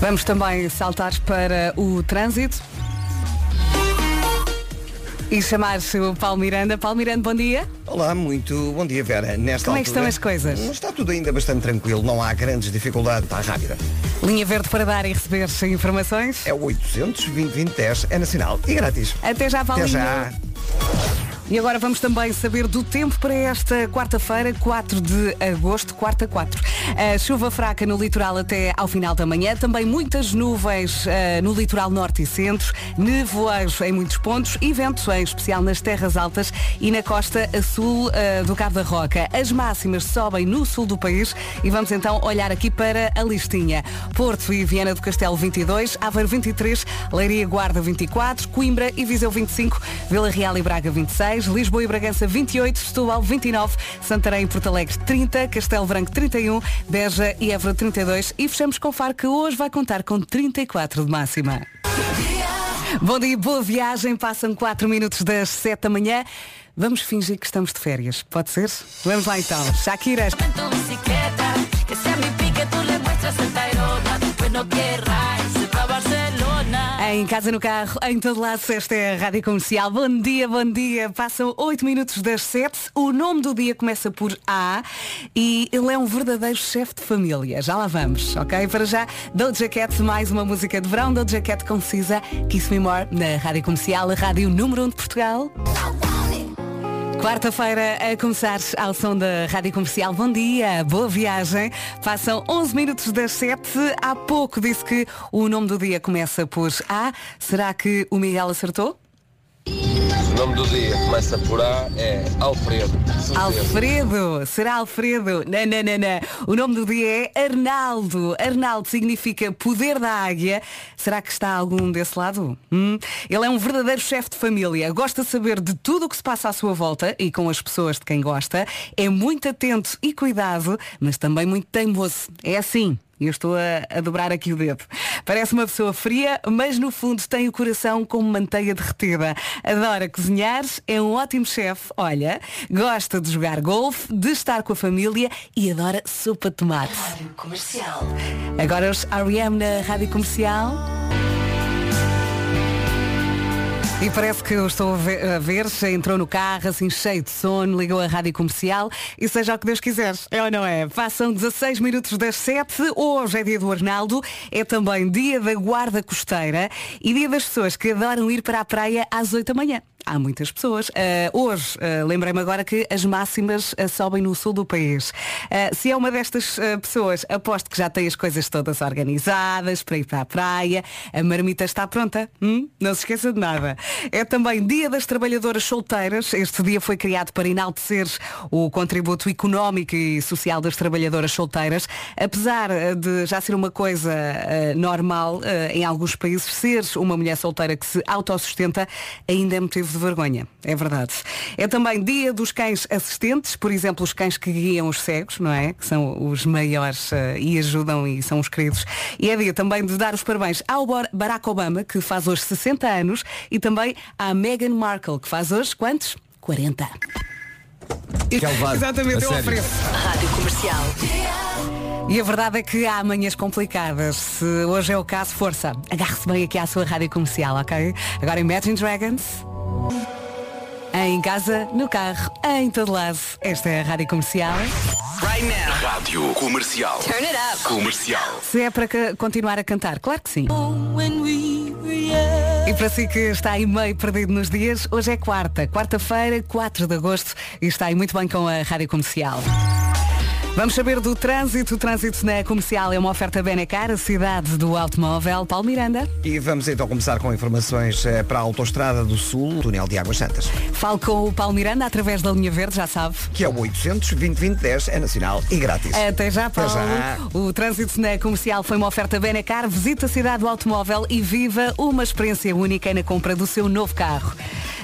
Vamos também saltar para o trânsito. E chamar-se o Paulo Miranda. Paulo Miranda, bom dia. Olá, muito bom dia, Vera. Nesta Como é que estão as coisas? Está tudo ainda bastante tranquilo, não há grandes dificuldades, está rápida. Linha verde para dar e receber informações. É o 800 2010 é nacional e grátis. Até já, Até Paulinho. já. E agora vamos também saber do tempo para esta quarta-feira, 4 de agosto, quarta 4. A chuva fraca no litoral até ao final da manhã, também muitas nuvens eh, no litoral norte e centro, nevoeiros em muitos pontos e ventos, em especial nas terras altas e na costa a sul eh, do Cabo da Roca. As máximas sobem no sul do país e vamos então olhar aqui para a listinha. Porto e Viana do Castelo 22, Aveiro 23, Leiria Guarda 24, Coimbra e Viseu 25, Vila Real e Braga 26, Lisboa e Bragança 28, Setúbal 29, Santarém e Porto Alegre 30, Castelo Branco 31, Beja e Évora 32 e fechamos com Faro que hoje vai contar com 34 de máxima. Bom dia, boa viagem. Passam 4 minutos das 7 da manhã. Vamos fingir que estamos de férias. Pode ser? Vamos lá então. Shakira. Em casa, no carro, em todo lado, esta é a Rádio Comercial. Bom dia, bom dia. Passam 8 minutos das 7. O nome do dia começa por A e ele é um verdadeiro chefe de família. Já lá vamos, ok? Para já, Doja Cat, mais uma música de verão. Doja Cat concisa Kiss Me More na Rádio Comercial, a rádio número 1 de Portugal. Quarta-feira a começar ao som da Rádio Comercial. Bom dia, boa viagem. Passam 11 minutos das 7. Há pouco disse que o nome do dia começa por A. Será que o Miguel acertou? O nome do dia começa por A, é Alfredo. Alfredo, será Alfredo? Não, não, não, não. O nome do dia é Arnaldo. Arnaldo significa poder da águia. Será que está algum desse lado? Hum? Ele é um verdadeiro chefe de família. Gosta de saber de tudo o que se passa à sua volta e com as pessoas de quem gosta. É muito atento e cuidado, mas também muito teimoso. É assim. E eu estou a, a dobrar aqui o dedo. Parece uma pessoa fria, mas no fundo tem o coração como manteiga derretida. Adora cozinhar, é um ótimo chefe, olha, gosta de jogar golfe, de estar com a família e adora sopa de tomate. Comercial. Agora os R.E.M. na Rádio Comercial. E parece que eu estou a ver, já entrou no carro, assim cheio de sono, ligou a rádio comercial e seja o que Deus quiser, é ou não é? Passam 16 minutos das 7, hoje é dia do Arnaldo, é também dia da guarda costeira e dia das pessoas que adoram ir para a praia às 8 da manhã. Há muitas pessoas. Ah, hoje, ah, lembrei-me agora que as máximas ah, sobem no sul do país. Se é uma destas pessoas, aposto que já tem as coisas todas organizadas para ir para a praia. A marmita está pronta. Hum? Não se esqueça de nada. É também Dia das Trabalhadoras Solteiras. Este dia foi criado para enaltecer o contributo económico e social das trabalhadoras solteiras. Apesar de já ser uma coisa normal em alguns países, ser uma mulher solteira que se autossustenta ainda é motivo de vergonha. É verdade. É também dia dos cães assistentes, por exemplo, os cães que guiam os cegos, não é? Que são os maiores ah, e ajudam e são os queridos. E é dia também de dar os parabéns ao Bar- Barack Obama, que faz hoje 60 anos, e também à Meghan Markle, que faz hoje quantos? 40. Quer levar? Exatamente, A eu ofereço. Rádio Comercial. E a verdade é que há manhãs complicadas. Se hoje é o caso, força. Agarre-se bem aqui à sua rádio comercial, ok? Agora Imagine Dragons. Em casa, no carro, em todo lado. Esta é a rádio comercial. Rádio Comercial. Turn it up. Comercial. Se é para continuar a cantar, claro que sim. E para si que está aí meio perdido nos dias, hoje é quarta, quarta-feira, 4 de agosto, e está aí muito bem com a rádio comercial. Vamos saber do trânsito. O trânsito na comercial é uma oferta Benecar, a cidade do automóvel. Paulo Miranda. E vamos então começar com informações eh, para a Autostrada do Sul, túnel de Águas Santas, Falo com o Paulo Miranda através da linha verde, já sabe. que é o 800 2010 é nacional e grátis. Até já, Paulo. já. O trânsito na comercial foi uma oferta Benecar. Visita a cidade do automóvel e viva uma experiência única na compra do seu novo carro.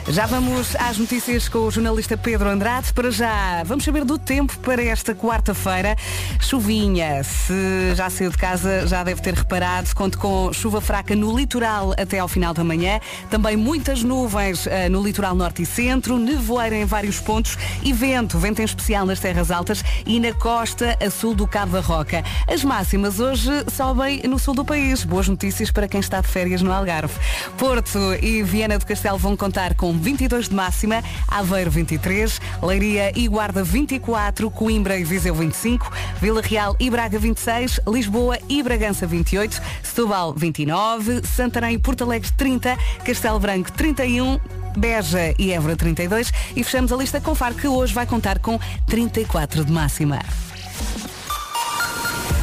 Já vamos às notícias com o jornalista Pedro Andrade. Para já, vamos saber do tempo para esta quarta-feira. Chuvinha. Se já saiu de casa, já deve ter reparado. Conto com chuva fraca no litoral até ao final da manhã. Também muitas nuvens eh, no litoral norte e centro. Nevoeiro em vários pontos. E vento. Vento em especial nas terras altas e na costa a sul do Cabo da Roca. As máximas hoje sobem no sul do país. Boas notícias para quem está de férias no Algarve. Porto e Viana do Castelo vão contar com 22 de máxima, Aveiro 23, Leiria e Guarda 24, Coimbra e Viseu 25, Vila Real e Braga 26, Lisboa e Bragança 28, Setúbal 29, Santarém e Porto Alegre 30, Castelo Branco 31, Beja e Évora 32 e fechamos a lista com Faro que hoje vai contar com 34 de máxima.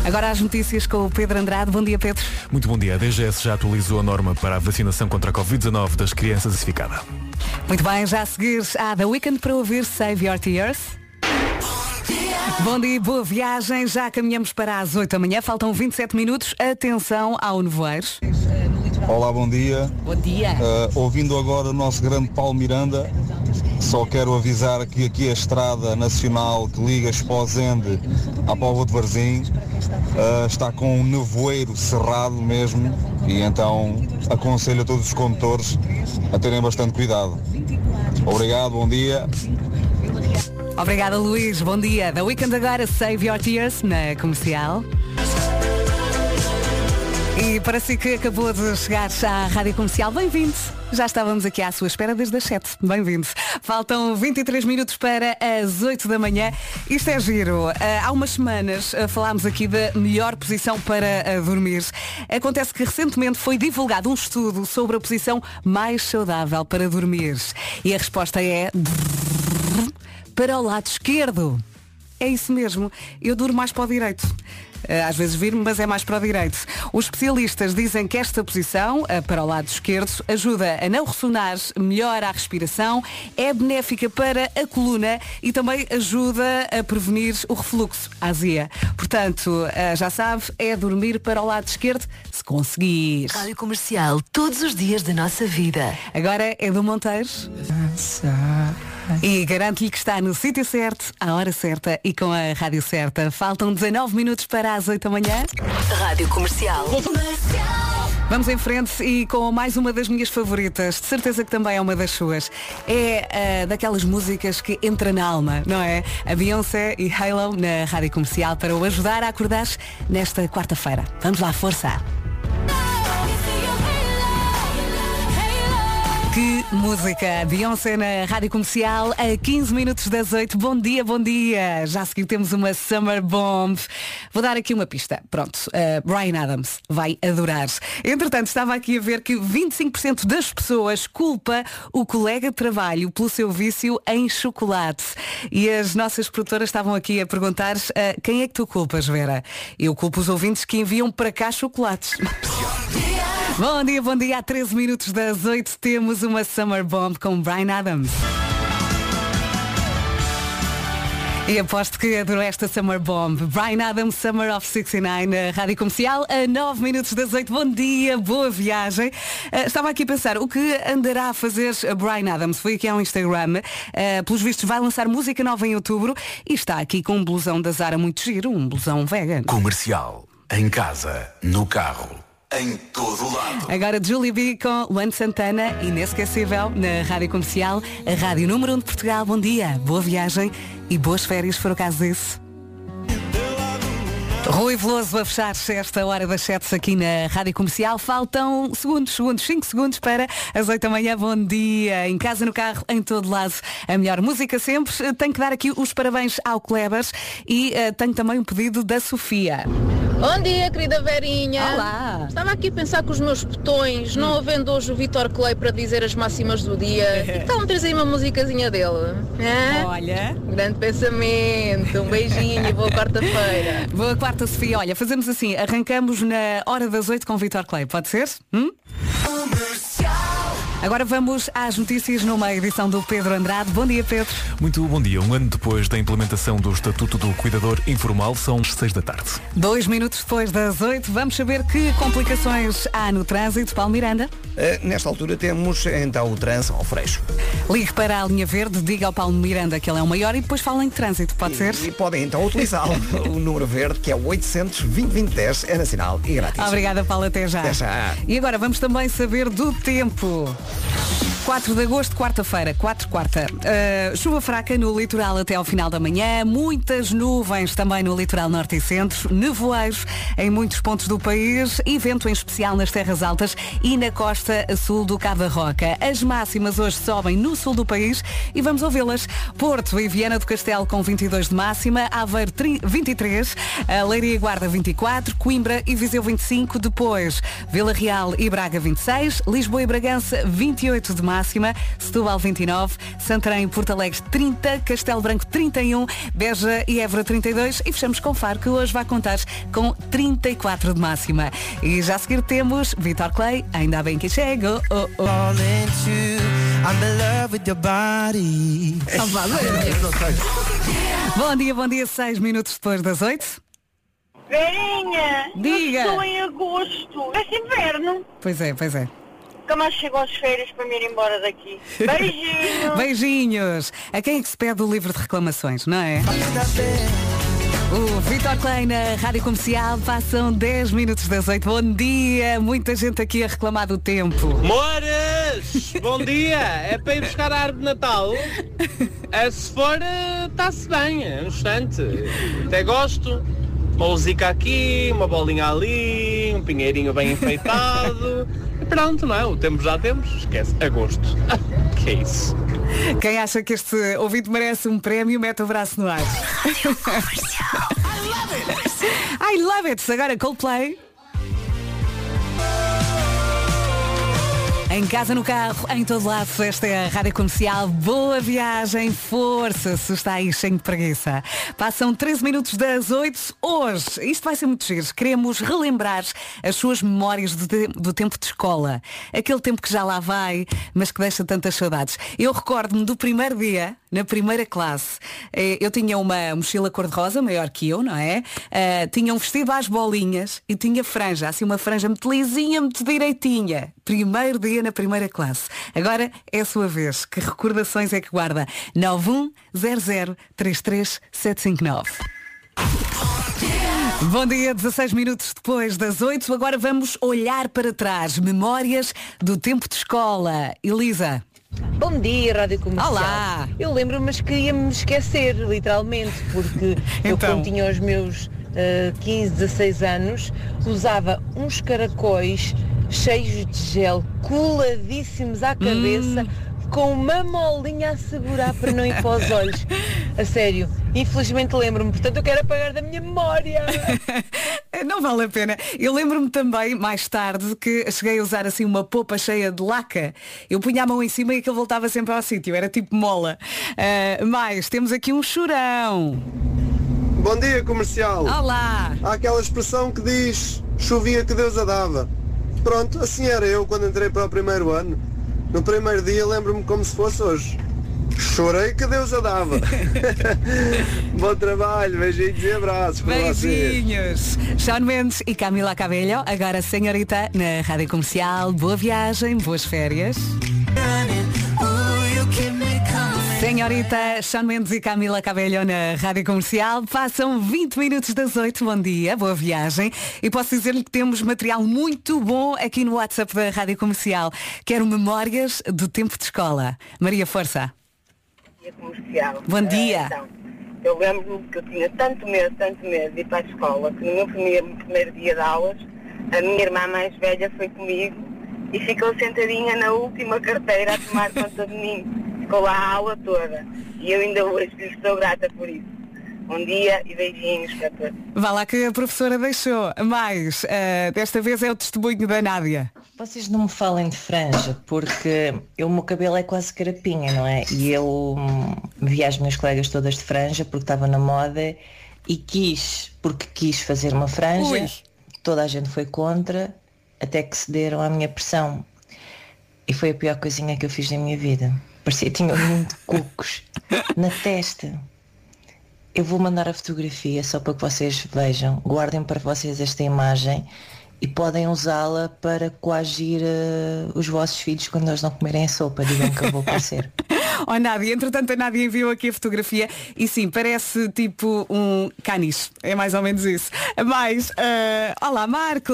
Agora as notícias com o Pedro Andrade. Bom dia, Pedro. Muito bom dia. A DGS já atualizou a norma para a vacinação contra a Covid-19 das crianças classificada. Muito bem, já a seguir há The Weekend para ouvir Save Your Tears. Bom dia, boa viagem. Já caminhamos para as 8 da manhã. Faltam 27 minutos. Atenção ao nevoeiro. Olá, bom dia. Bom dia. Uh, ouvindo agora o nosso grande Paulo Miranda, só quero avisar que aqui a estrada nacional que liga Esposende à Póvoa de Varzim uh, está com um nevoeiro cerrado mesmo e então aconselho a todos os condutores a terem bastante cuidado. Obrigado, bom dia. Obrigada, Luís. Bom dia. The Weekend agora, Save Your Tears na comercial. E para si que acabou de chegar à Rádio Comercial, bem-vindo. Já estávamos aqui à sua espera desde as 7. Bem-vindo. Faltam 23 minutos para as 8 da manhã. Isto é giro. Ah, Há umas semanas ah, falámos aqui da melhor posição para ah, dormir. Acontece que recentemente foi divulgado um estudo sobre a posição mais saudável para dormir. E a resposta é para o lado esquerdo. É isso mesmo. Eu durmo mais para o direito. Eh, Às vezes viro mas é mais para o direito. Os especialistas dizem que esta posição, eh, para o lado esquerdo, ajuda a não ressonar, melhora a respiração, é benéfica para a coluna e também ajuda a prevenir o refluxo, a azia. Portanto, eh, já sabe, é dormir para o lado esquerdo, se conseguir. Rádio Comercial, todos os dias da nossa vida. Agora é do Monteiro. E garanto-lhe que está no sítio certo, à hora certa e com a rádio certa. Faltam 19 minutos para as 8 da manhã. Rádio Comercial. Vamos em frente e com mais uma das minhas favoritas, de certeza que também é uma das suas. É ah, daquelas músicas que entra na alma, não é? A Beyoncé e Halo na rádio comercial para o ajudar a acordar nesta quarta-feira. Vamos lá, força! Que música! Beyoncé na Rádio Comercial a 15 minutos das 8. Bom dia, bom dia! Já a seguir temos uma Summer Bomb. Vou dar aqui uma pista. Pronto, uh, Brian Adams vai adorar. Entretanto, estava aqui a ver que 25% das pessoas culpa o colega de trabalho pelo seu vício em chocolate. E as nossas produtoras estavam aqui a perguntar uh, quem é que tu culpas, Vera? Eu culpo os ouvintes que enviam para cá chocolates. Bom dia, bom dia. Há 13 minutos das 8 temos uma Summer Bomb com Brian Adams. E aposto que adorou esta Summer Bomb. Brian Adams, Summer of 69, na Rádio Comercial, a 9 minutos das 8. Bom dia, boa viagem. Eh, estava aqui a pensar, o que andará a fazer Brian Adams? Foi aqui ao Instagram. Eh, pelos vistos vai lançar música nova em outubro e está aqui com um blusão da Zara muito giro, um blusão vegan. Comercial. Em casa, no carro, em todo lado. Agora Julie B com Luan Santana, inesquecível, na Rádio Comercial, a Rádio Número 1 de Portugal. Bom dia, boa viagem e boas férias, se for o caso disso. Rui Veloso a fechar esta hora das 7 aqui na Rádio Comercial. Faltam segundos, segundos, 5 segundos para as 8 da manhã. Bom dia. Em casa, no carro, em todo lado. A melhor música sempre. Tenho que dar aqui os parabéns ao Klebers e eh, tenho também um pedido da Sofia. Bom dia, querida Verinha. Olá. Estava aqui a pensar com os meus botões, não havendo hoje o Vitor Clay para dizer as máximas do dia. Que tal me trazer aí uma musicazinha dele? Hã? Olha. Grande pensamento. Um beijinho e boa quarta-feira. Boa quarta, Sofia. Olha, fazemos assim. Arrancamos na hora das 8 com o Vitor Clay. Pode ser? Hum? Agora vamos às notícias numa edição do Pedro Andrade. Bom dia, Pedro. Muito bom dia. Um ano depois da implementação do Estatuto do Cuidador Informal, são as seis da tarde. Dois minutos depois das oito, vamos saber que complicações há no trânsito. Paulo Miranda. Eh, nesta altura temos então o trânsito ao freixo. Ligue para a linha verde, diga ao Paulo Miranda que ele é o maior e depois falem de trânsito, pode ser? E podem então utilizá-lo. o número verde, que é o 800 2010 é nacional e grátis. Obrigada, Paulo, até já. Até já. E agora vamos também saber do tempo. 4 de agosto, quarta-feira, 4 quarta. Uh, chuva fraca no litoral até ao final da manhã, muitas nuvens também no litoral norte e centro, nevoeiros em muitos pontos do país e vento em especial nas terras altas e na costa sul do Cava Roca. As máximas hoje sobem no sul do país e vamos ouvi-las. Porto e Viana do Castelo com 22 de máxima, Aveiro 23, a Leiria e Guarda 24, Coimbra e Viseu 25, depois Vila Real e Braga 26, Lisboa e Bragança 28 de máxima, Setúbal 29, Santarém e Porto Alegre 30, Castelo Branco 31, Beja e Évora 32 e fechamos com Faro que hoje vai contar com 34 de máxima. E já a seguir temos Vitor Clay, ainda bem que chego. Oh, oh. Bom dia, bom dia, 6 minutos depois das 8. Verinha, Diga. eu estou em agosto. É inverno. Pois é, pois é. Nunca mais chego às férias para me ir embora daqui. Beijinho. Beijinhos. A quem é que se pede o livro de reclamações, não é? O Vitor Klein na Rádio Comercial passam 10 minutos das 8. Bom dia, muita gente aqui a reclamar do tempo. Moras! Bom dia! É para ir buscar a árvore de Natal? É, se for, está-se bem, é um instante. Até gosto. Uma música aqui, uma bolinha ali, um pinheirinho bem enfeitado. Pronto, não é? O tempo já temos. Esquece, agosto. que é isso? Quem acha que este ouvido merece um prémio, mete o braço no ar. I love it! Agora Coldplay. Em casa, no carro, em todo lado, esta é a Rádio Comercial. Boa viagem, força, se está aí cheio de preguiça. Passam 13 minutos das 8. Hoje, isto vai ser muito giro. Queremos relembrar as suas memórias do, do tempo de escola. Aquele tempo que já lá vai, mas que deixa tantas saudades. Eu recordo-me do primeiro dia, na primeira classe. Eh, Eu tinha uma mochila cor-de-rosa, maior que eu, não é? Eh, tinha um vestido às bolinhas e tinha franja, assim uma franja muito lisinha, muito direitinha. Primeiro dia na primeira classe. Agora é a sua vez. Que recordações é que guarda? 910033759. Bom dia, 16 minutos depois das 8. Agora vamos olhar para trás. Memórias do tempo de escola. Elisa. Bom dia, Rádio Comercial. Olá. Eu lembro-me, mas queria-me esquecer, literalmente, porque eu, Então. quando tinha os meus 15, 16 anos, usava uns caracóis cheios de gel, coladíssimos à cabeça, com uma molinha a segurar para não ir para os olhos. A sério, infelizmente lembro-me, portanto eu quero apagar da minha memória. Não vale a pena. Eu lembro-me também, mais tarde, que cheguei a usar assim uma popa cheia de laca. Eu punha a mão em cima e aquilo voltava sempre ao sítio. Era tipo mola. Ah, mais, temos aqui um chorão. Bom dia, comercial. Olá. Há aquela expressão que diz chovia que Deus a dava. Pronto, assim era eu quando entrei para o primeiro ano. No primeiro dia lembro-me como se fosse hoje. Chorei que Deus a dava. Bom trabalho, beijinhos e abraços para vocês. Beijinhos. Sean Mendes e Camila Cabello. Agora, senhorita, na Rádio Comercial. Boa viagem, boas férias. Senhorita, Sean Mendes e Camila Cabello na Rádio Comercial. Passam 20 minutos das 8. Bom dia, boa viagem. E posso dizer-lhe que temos material muito bom aqui no WhatsApp da Rádio Comercial. Quero memórias do tempo de escola. Maria Força. Bom dia. Eh, então, eu lembro-me que eu tinha tanto medo, tanto medo de ir para a escola, que no meu primeiro, primeiro dia de aulas, a minha irmã mais velha foi comigo e ficou sentadinha na última carteira a tomar conta de mim. Ficou lá a aula toda. E eu ainda hoje lhe sou grata por isso. Bom dia e beijinhos para todos. Vá lá que a professora deixou. Mais, eh, desta vez é o testemunho da Nádia. Vocês não me falem de franja, porque eu, o meu cabelo é quase carapinha, não é? E eu hum, vi as minhas colegas todas de franja porque estava na moda e quis, porque quis fazer uma franja, Ui. toda a gente foi contra, até que cederam à minha pressão. E foi a pior coisinha que eu fiz na minha vida. Parecia que tinha um de cocos na testa. Eu vou mandar a fotografia só para que vocês vejam. Guardem para vocês esta imagem e podem usá-la para coagir eh, os vossos filhos quando eles não comerem a sopa. Digam que eu vou aparecer. Oh Nádia, entretanto a Nádia enviou aqui a fotografia e sim, parece tipo um caniche. É mais ou menos isso. Mas, eh, olá Marco,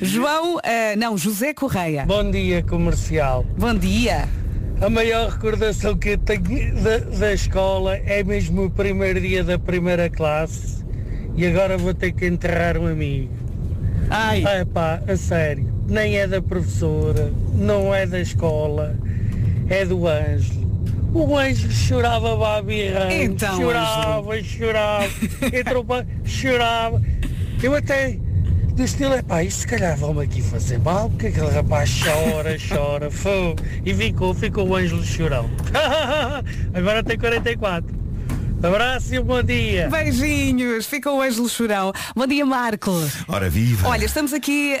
João, eh, não, José Correia. Bom dia, comercial. Bom dia. A maior recordação que eu tenho da, da escola é mesmo o primeiro dia da primeira classe e agora vou ter que enterrar um amigo. Ai. É pá, a sério. Nem é da professora, não é da escola, é do Ângelo. O Ângelo chorava babirrão, Então, chorava, chorava, entrou para, chorava. Eu até estilo, é pá, isto se calhar vão-me aqui fazer mal, porque aquele rapaz chora, chora, fogo. E ficou, ficou o Ângelo chorão. Agora tem 44. Abraço e um bom dia. Beijinhos, fica o Ângelo Chorão. Bom dia, Marco. Ora viva. Olha, estamos aqui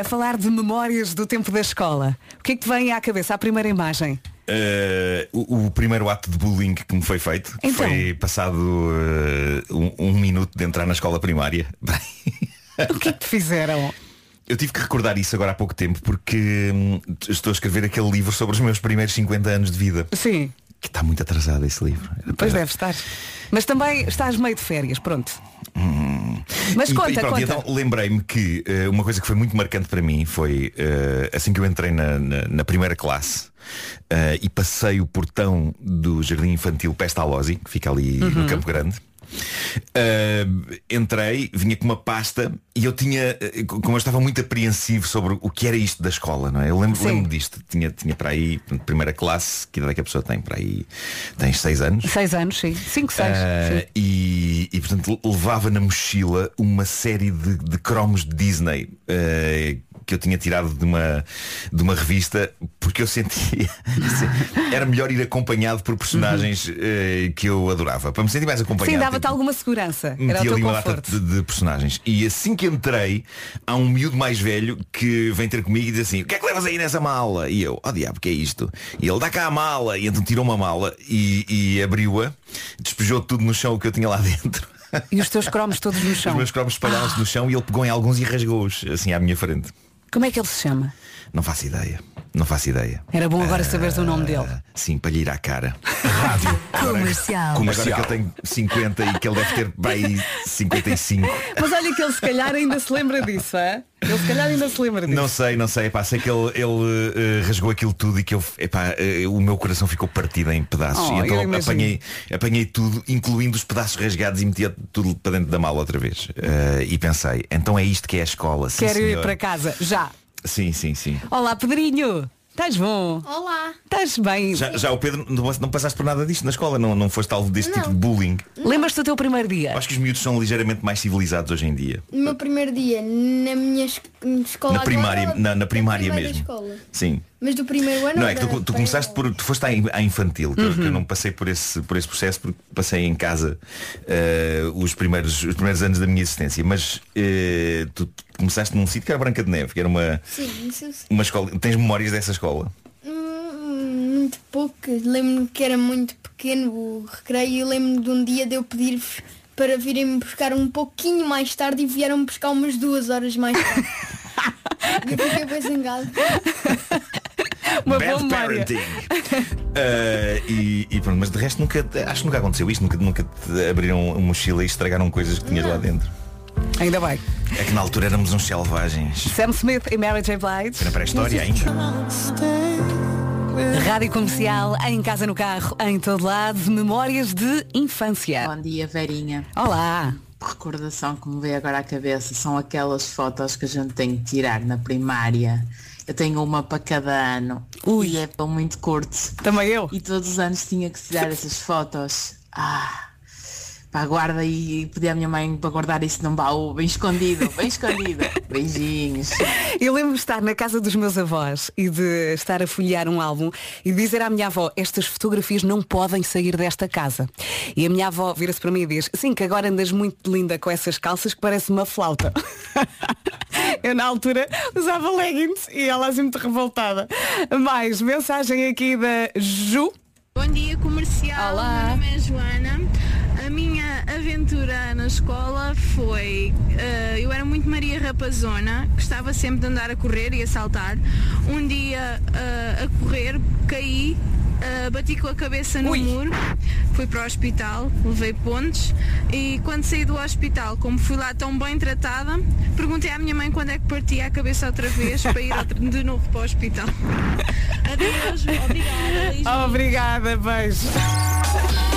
a falar de memórias do tempo da escola. O que é que te vem à cabeça, à primeira imagem? Uh, o, o primeiro ato de bullying que me foi feito Então. foi passado uh, um, um minuto de entrar na escola primária. O que é que te fizeram? Eu tive que recordar isso agora há pouco tempo porque hum, estou a escrever aquele livro sobre os meus primeiros 50 anos de vida. Sim. Que está muito atrasado esse livro. Pois deve estar. Mas também estás meio de férias, pronto. Mas e, conta, e pronto, conta. então lembrei-me que eh, uma coisa que foi muito marcante para mim foi eh, assim que eu entrei na, na- na primeira classe eh, e passei o portão do Jardim Infantil Pestalozzi, que fica ali Uhum. no Campo Grande. Eh, entrei, vinha com uma pasta e eu tinha, eh, como eu estava muito apreensivo sobre o que era isto da escola, não é? Eu lembro, lembro disto, tinha, tinha para aí, primeira classe, que idade é que a pessoa tem? Para aí, tens seis anos? Seis anos, sim. Cinco, seis. Ah, sim. e, e, portanto levava na mochila uma série de, de cromos de Disney eh, que eu tinha tirado de uma, de uma revista porque eu sentia era melhor ir acompanhado por personagens eh, que eu adorava. Para me sentir mais acompanhado. Sim, dava-te alguma segurança. Era o teu ali uma data conforto. de, de personagens E assim que entrei Há um miúdo mais velho que vem ter comigo e diz assim O que é que levas aí nessa mala? E eu, oh diabo, que é isto? E ele, dá cá a mala E então tirou uma mala e, e abriu-a Despejou tudo no chão o que eu tinha lá dentro E os teus cromos todos no Os chão. meus cromos espalhados no chão E ele pegou em alguns e rasgou-os Assim à minha frente Como é que ele se chama? Não faço ideia Não faço ideia Era bom agora saberes o nome dele. Sim, para lhe ir à cara Rádio Comercial. Agora que eu tenho 50 e que ele deve ter bem 55 Mas olha que ele se calhar ainda se lembra disso, é? Ele se calhar ainda se lembra disso. Não sei, não sei, epá, sei que ele, ele eh, rasgou aquilo tudo e que eu, epá, eh, o meu coração ficou partido em pedaços. Oh, e então apanhei, apanhei tudo, incluindo os pedaços rasgados e metia tudo para dentro da mala outra vez. Eh, e pensei, então é isto que é a escola. Sim, Quero ir para casa, já. Sim, sim, sim. Olá, Pedrinho. Estás bom? Olá. Estás bem? Já, já o Pedro, não, não passaste por nada disto na escola, não, não foste alvo deste Não. tipo de bullying. Lembras-te do teu primeiro dia? Acho que os miúdos são ligeiramente mais civilizados hoje em dia. No meu primeiro dia, na minha es- escola Na agora, primária, na, na primária primeira mesmo. escola. Sim. Mas do primeiro ano Não, é que tu, tu começaste por. Tu foste à, in- à infantil, que, eu, que eu não passei por esse, por esse processo porque passei em casa eh, os, primeiros, os primeiros anos da minha existência. Mas eh, tu começaste num sítio que era Branca de Neve, que era uma, Sim, sim. uma escola. Tens memórias dessa escola? Hum, muito poucas. Lembro-me que era muito pequeno o recreio e lembro-me de um dia de eu pedir-vos para virem-me buscar um pouquinho mais tarde e vieram-me buscar umas duas horas mais tarde. e eu fiquei bem zangado. Uma Bad boa parenting. Eh, e, e pronto, mas de resto nunca. Acho que nunca aconteceu isto, nunca, nunca te abriram uma mochila e estragaram coisas que tinhas lá dentro. Ainda bem. É que na altura éramos uns selvagens. Sam Smith e Mary J. Blige. Era pré-história ainda. Rádio Comercial, em casa, no carro, em todo lado, memórias de infância. Bom dia, Verinha. Olá. Recordação que me veio agora à cabeça são aquelas fotos que a gente tem que tirar na primária. Eu tenho uma para cada ano e é para muito curto. Também eu. E todos os anos tinha que tirar essas fotos. Ah, pá, guarda e pedi à minha mãe para guardar isso num baú, bem escondido, bem escondido. Beijinhos. Eu lembro de estar na casa dos meus avós e de estar a folhear um álbum e dizer à minha avó, estas fotografias não podem sair desta casa. E a minha avó vira-se para mim e diz, sim, que agora andas muito linda com essas calças que parece uma flauta. Eu na altura usava leggings e ela assim muito revoltada. Mais mensagem aqui da Ju. Bom dia comercial, Olá. meu nome é Joana. A minha aventura na escola foi, eh, eu era muito Maria Rapazona, gostava sempre de andar a correr e a saltar. Um dia eh, a correr, caí, eh, bati com a cabeça no muro, fui para o hospital, levei pontos e quando saí do hospital, como fui lá tão bem tratada, perguntei à minha mãe quando é que partia a cabeça outra vez para ir de novo para o hospital. Adeus, obrigada. beijinhos. Obrigada, beijo.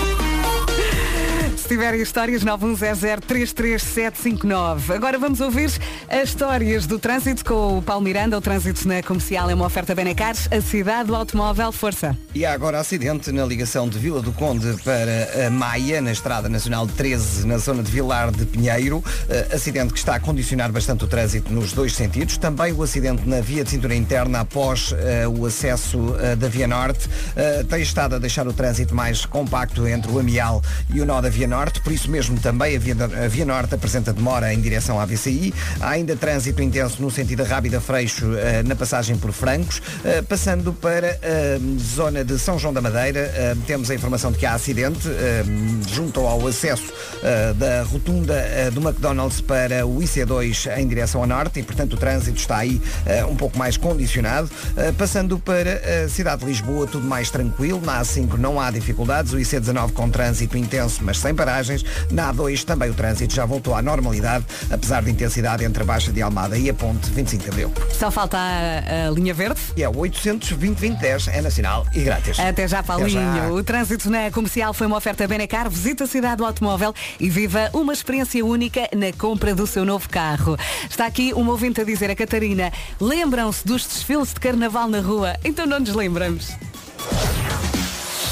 Se tiverem histórias, 910033759. Agora vamos ouvir as histórias do trânsito com o Paulo Miranda. O trânsito na comercial é uma oferta Benacar, a cidade do automóvel, força. E há agora acidente na ligação de Vila do Conde para a Maia, na Estrada Nacional 13, na zona de Vilar de Pinheiro. Eh, acidente que está a condicionar bastante o trânsito nos dois sentidos. Também o acidente na via de cintura interna após eh, o acesso eh, da Via Norte. Eh, tem estado a deixar o trânsito mais compacto entre o Amial e o nó da Via Norte. Por isso mesmo também a Via, a Via Norte apresenta demora em direção à VCI. Há ainda trânsito intenso no sentido da Rábida Freixo eh, na passagem por Francos. Eh, passando para a zona de São João da Madeira, eh, temos a informação de que há acidente eh, junto ao acesso eh, da rotunda eh, do McDonald's para o IC2 em direção ao norte e, portanto, o trânsito está aí eh, um pouco mais condicionado. Eh, passando para a cidade de Lisboa, tudo mais tranquilo. Na A5 não há dificuldades. O IC19 com trânsito intenso, mas sem paragens. Na A2 também o trânsito já voltou à normalidade, apesar de intensidade entre a Baixa de Almada e a Ponte 25 de Abril. Só falta a, a linha verde. E é o 820 é nacional e grátis. Até já, Até Paulinho. já. O trânsito na comercial foi uma oferta Benacar. Visita a cidade do automóvel e viva uma experiência única na compra do seu novo carro. Está aqui uma ouvinte a dizer a Catarina, lembram-se dos desfiles de carnaval na rua? Então não nos lembramos.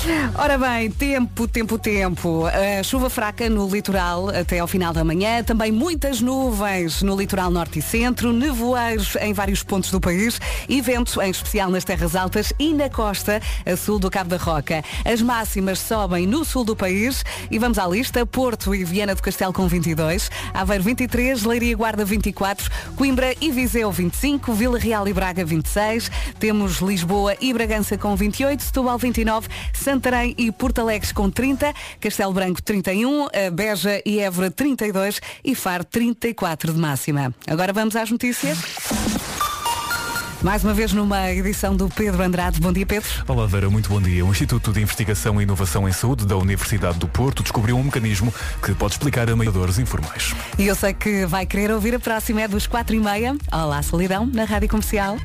Ora bem, tempo, tempo, tempo. A chuva fraca no litoral até ao final da manhã. Também muitas nuvens no litoral norte e centro. Nevoeiros em vários pontos do país. E vento, em especial nas terras altas e na costa, a sul do Cabo da Roca. As máximas sobem no sul do país. E vamos à lista. Porto e Viana do Castelo com 22. Aveiro 23. Leiria Guarda 24. Coimbra e Viseu 25. Vila Real e Braga 26. Temos Lisboa e Bragança com 28. Setúbal 29. Santarém e Porto Alegre com 30, Castelo Branco 31, eh, Beja e Évora 32 e Faro 34 de máxima. Agora vamos às notícias. Mais uma vez numa edição do Pedro Andrade. Bom dia, Pedro. Olá Vera, muito bom dia. O Instituto de Investigação e Inovação em Saúde da Universidade do Porto descobriu um mecanismo que pode explicar a mediadores informais. E eu sei que vai querer ouvir a próxima, é dos 4 e meia. Olá, Solidão, na Rádio Comercial.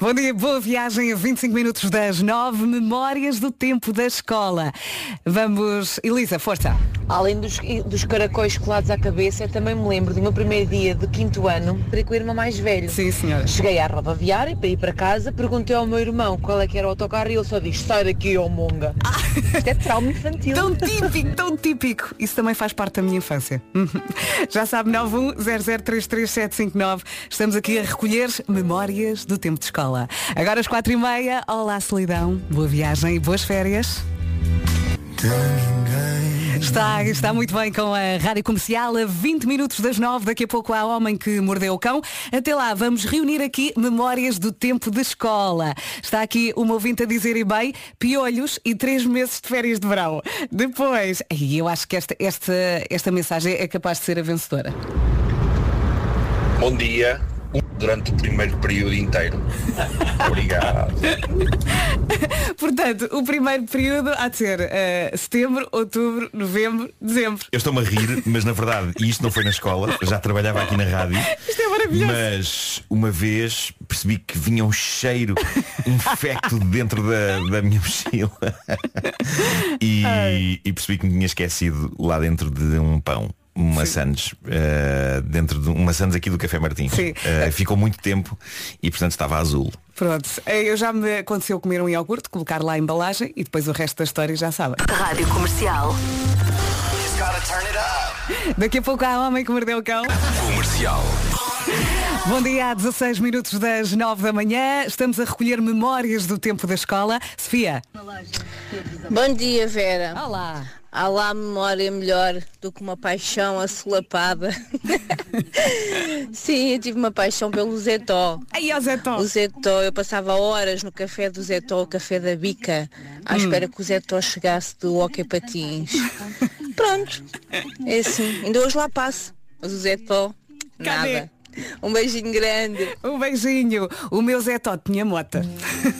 Bom dia, boa viagem a 25 minutos das 9, memórias do tempo da escola. Vamos, Elisa, força. Além dos, dos caracóis colados à cabeça, também me lembro do meu primeiro dia de quinto ano para ir com o irmão mais velho. Sim, senhora. Cheguei à rodoviária para ir para casa, perguntei ao meu irmão qual é que era o autocarro e ele só diz, sai daqui, ó monga. Isto é trauma infantil. Tão típico, tão típico. Isso também faz parte da minha infância. Já sabe, 910033759. Estamos aqui a recolher memórias do tempo de escola. Agora às quatro e meia. Olá, solidão. Boa viagem e boas férias. Está, está muito bem com a Rádio Comercial a 20 minutos das 9. Daqui a pouco há Homem que Mordeu o Cão. Até lá, vamos reunir aqui memórias do tempo de escola. Está aqui uma ouvinte a dizer e bem, piolhos e três meses de férias de verão. Depois, e eu acho que esta, esta, esta mensagem é capaz de ser a vencedora. Bom dia. Durante o primeiro período inteiro. Obrigado. Portanto, o primeiro período há de ser eh, setembro, outubro, novembro, dezembro. Eu estou-me a rir, mas na verdade, e isto não foi na escola, já trabalhava aqui na rádio. Isto é maravilhoso. Mas uma vez percebi que vinha um cheiro infecto dentro da, da minha mochila. E, e percebi que me tinha esquecido lá dentro de um pão. Uma Sandes, eh, dentro de uma Sandes aqui do Café Martins. Sim. Eh, ficou muito tempo e portanto estava azul. Pronto, Eh, eu já me aconteceu comer um iogurte, colocar lá a embalagem e depois o resto da história já sabem. Rádio Comercial. Daqui a pouco há homem que mordeu o cão. Comercial. Bom dia, há 16 minutos das 9 da manhã. Estamos a recolher memórias do tempo da escola. Sofia. Bom dia, Vera. Olá. Há lá memória melhor do que uma paixão assolapada. Sim, eu tive uma paixão pelo Zetó. Ai, o Zetó. O Zetó, eu passava horas no café do Zetó, o café da Bica, à Hum. espera que o Zetó chegasse do Hockey Patins. Pronto, é assim, ainda hoje lá passo. Mas o Zetó, nada. Um beijinho grande. Um beijinho. O meu Zé Tó tinha mota.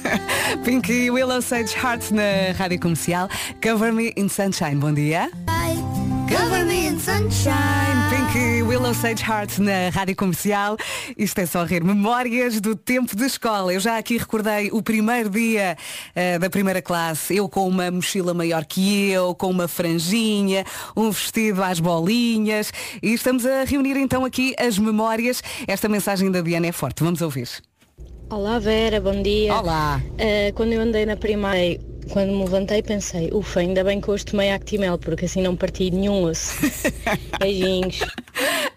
Pink Willow Sage Heart na Rádio Comercial. Cover Me in Sunshine. Bom dia. Cover me in sunshine. Pink Willow Sage Heart na Rádio Comercial. Isto é só rir. Memórias do tempo de escola. Eu já aqui recordei o primeiro dia eh, da primeira classe. Eu com uma mochila maior que eu, com uma franjinha, um vestido às bolinhas. E estamos a reunir então aqui as memórias. Esta mensagem da Diana é forte. Vamos ouvir. Olá Vera, bom dia. Olá. Eh, quando eu andei na primária, quando me levantei pensei, ufa, ainda bem que hoje tomei Actimel, porque assim não parti nenhum osso. Beijinhos.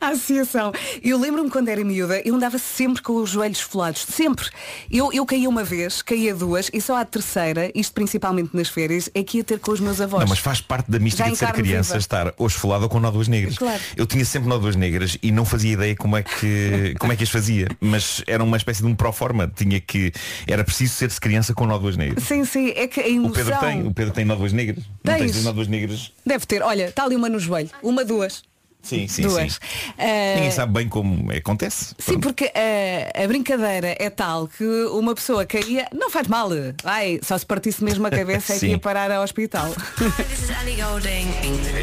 A associação. Eu lembro-me quando era miúda, eu andava sempre com os joelhos esfolados. Sempre. Eu, eu caía uma vez, caía duas, e só à terceira, isto principalmente nas férias, é que ia ter com os meus avós. Não, mas faz parte da mística Já de ser criança viva. estar ou esfolado ou com nódoas negras. Claro. Eu tinha sempre nódoas negras e não fazia ideia como é que como é que as fazia. Mas era uma espécie de um pro forma. Tinha que. Era preciso ser-se criança com nódoas negras. Sim, sim, é que a O emoção. Pedro tem, o Pedro tem nódoas negras. Não Tens? tens nódoas negras? Deve ter. Olha, está ali uma no joelho. Uma, duas. Sim, sim, duas. sim. Ah, Ninguém sabe bem como acontece. Sim, porque ah, a brincadeira é tal que uma pessoa caía, não faz mal, ai, só se partisse mesmo a cabeça é que ia parar ao hospital.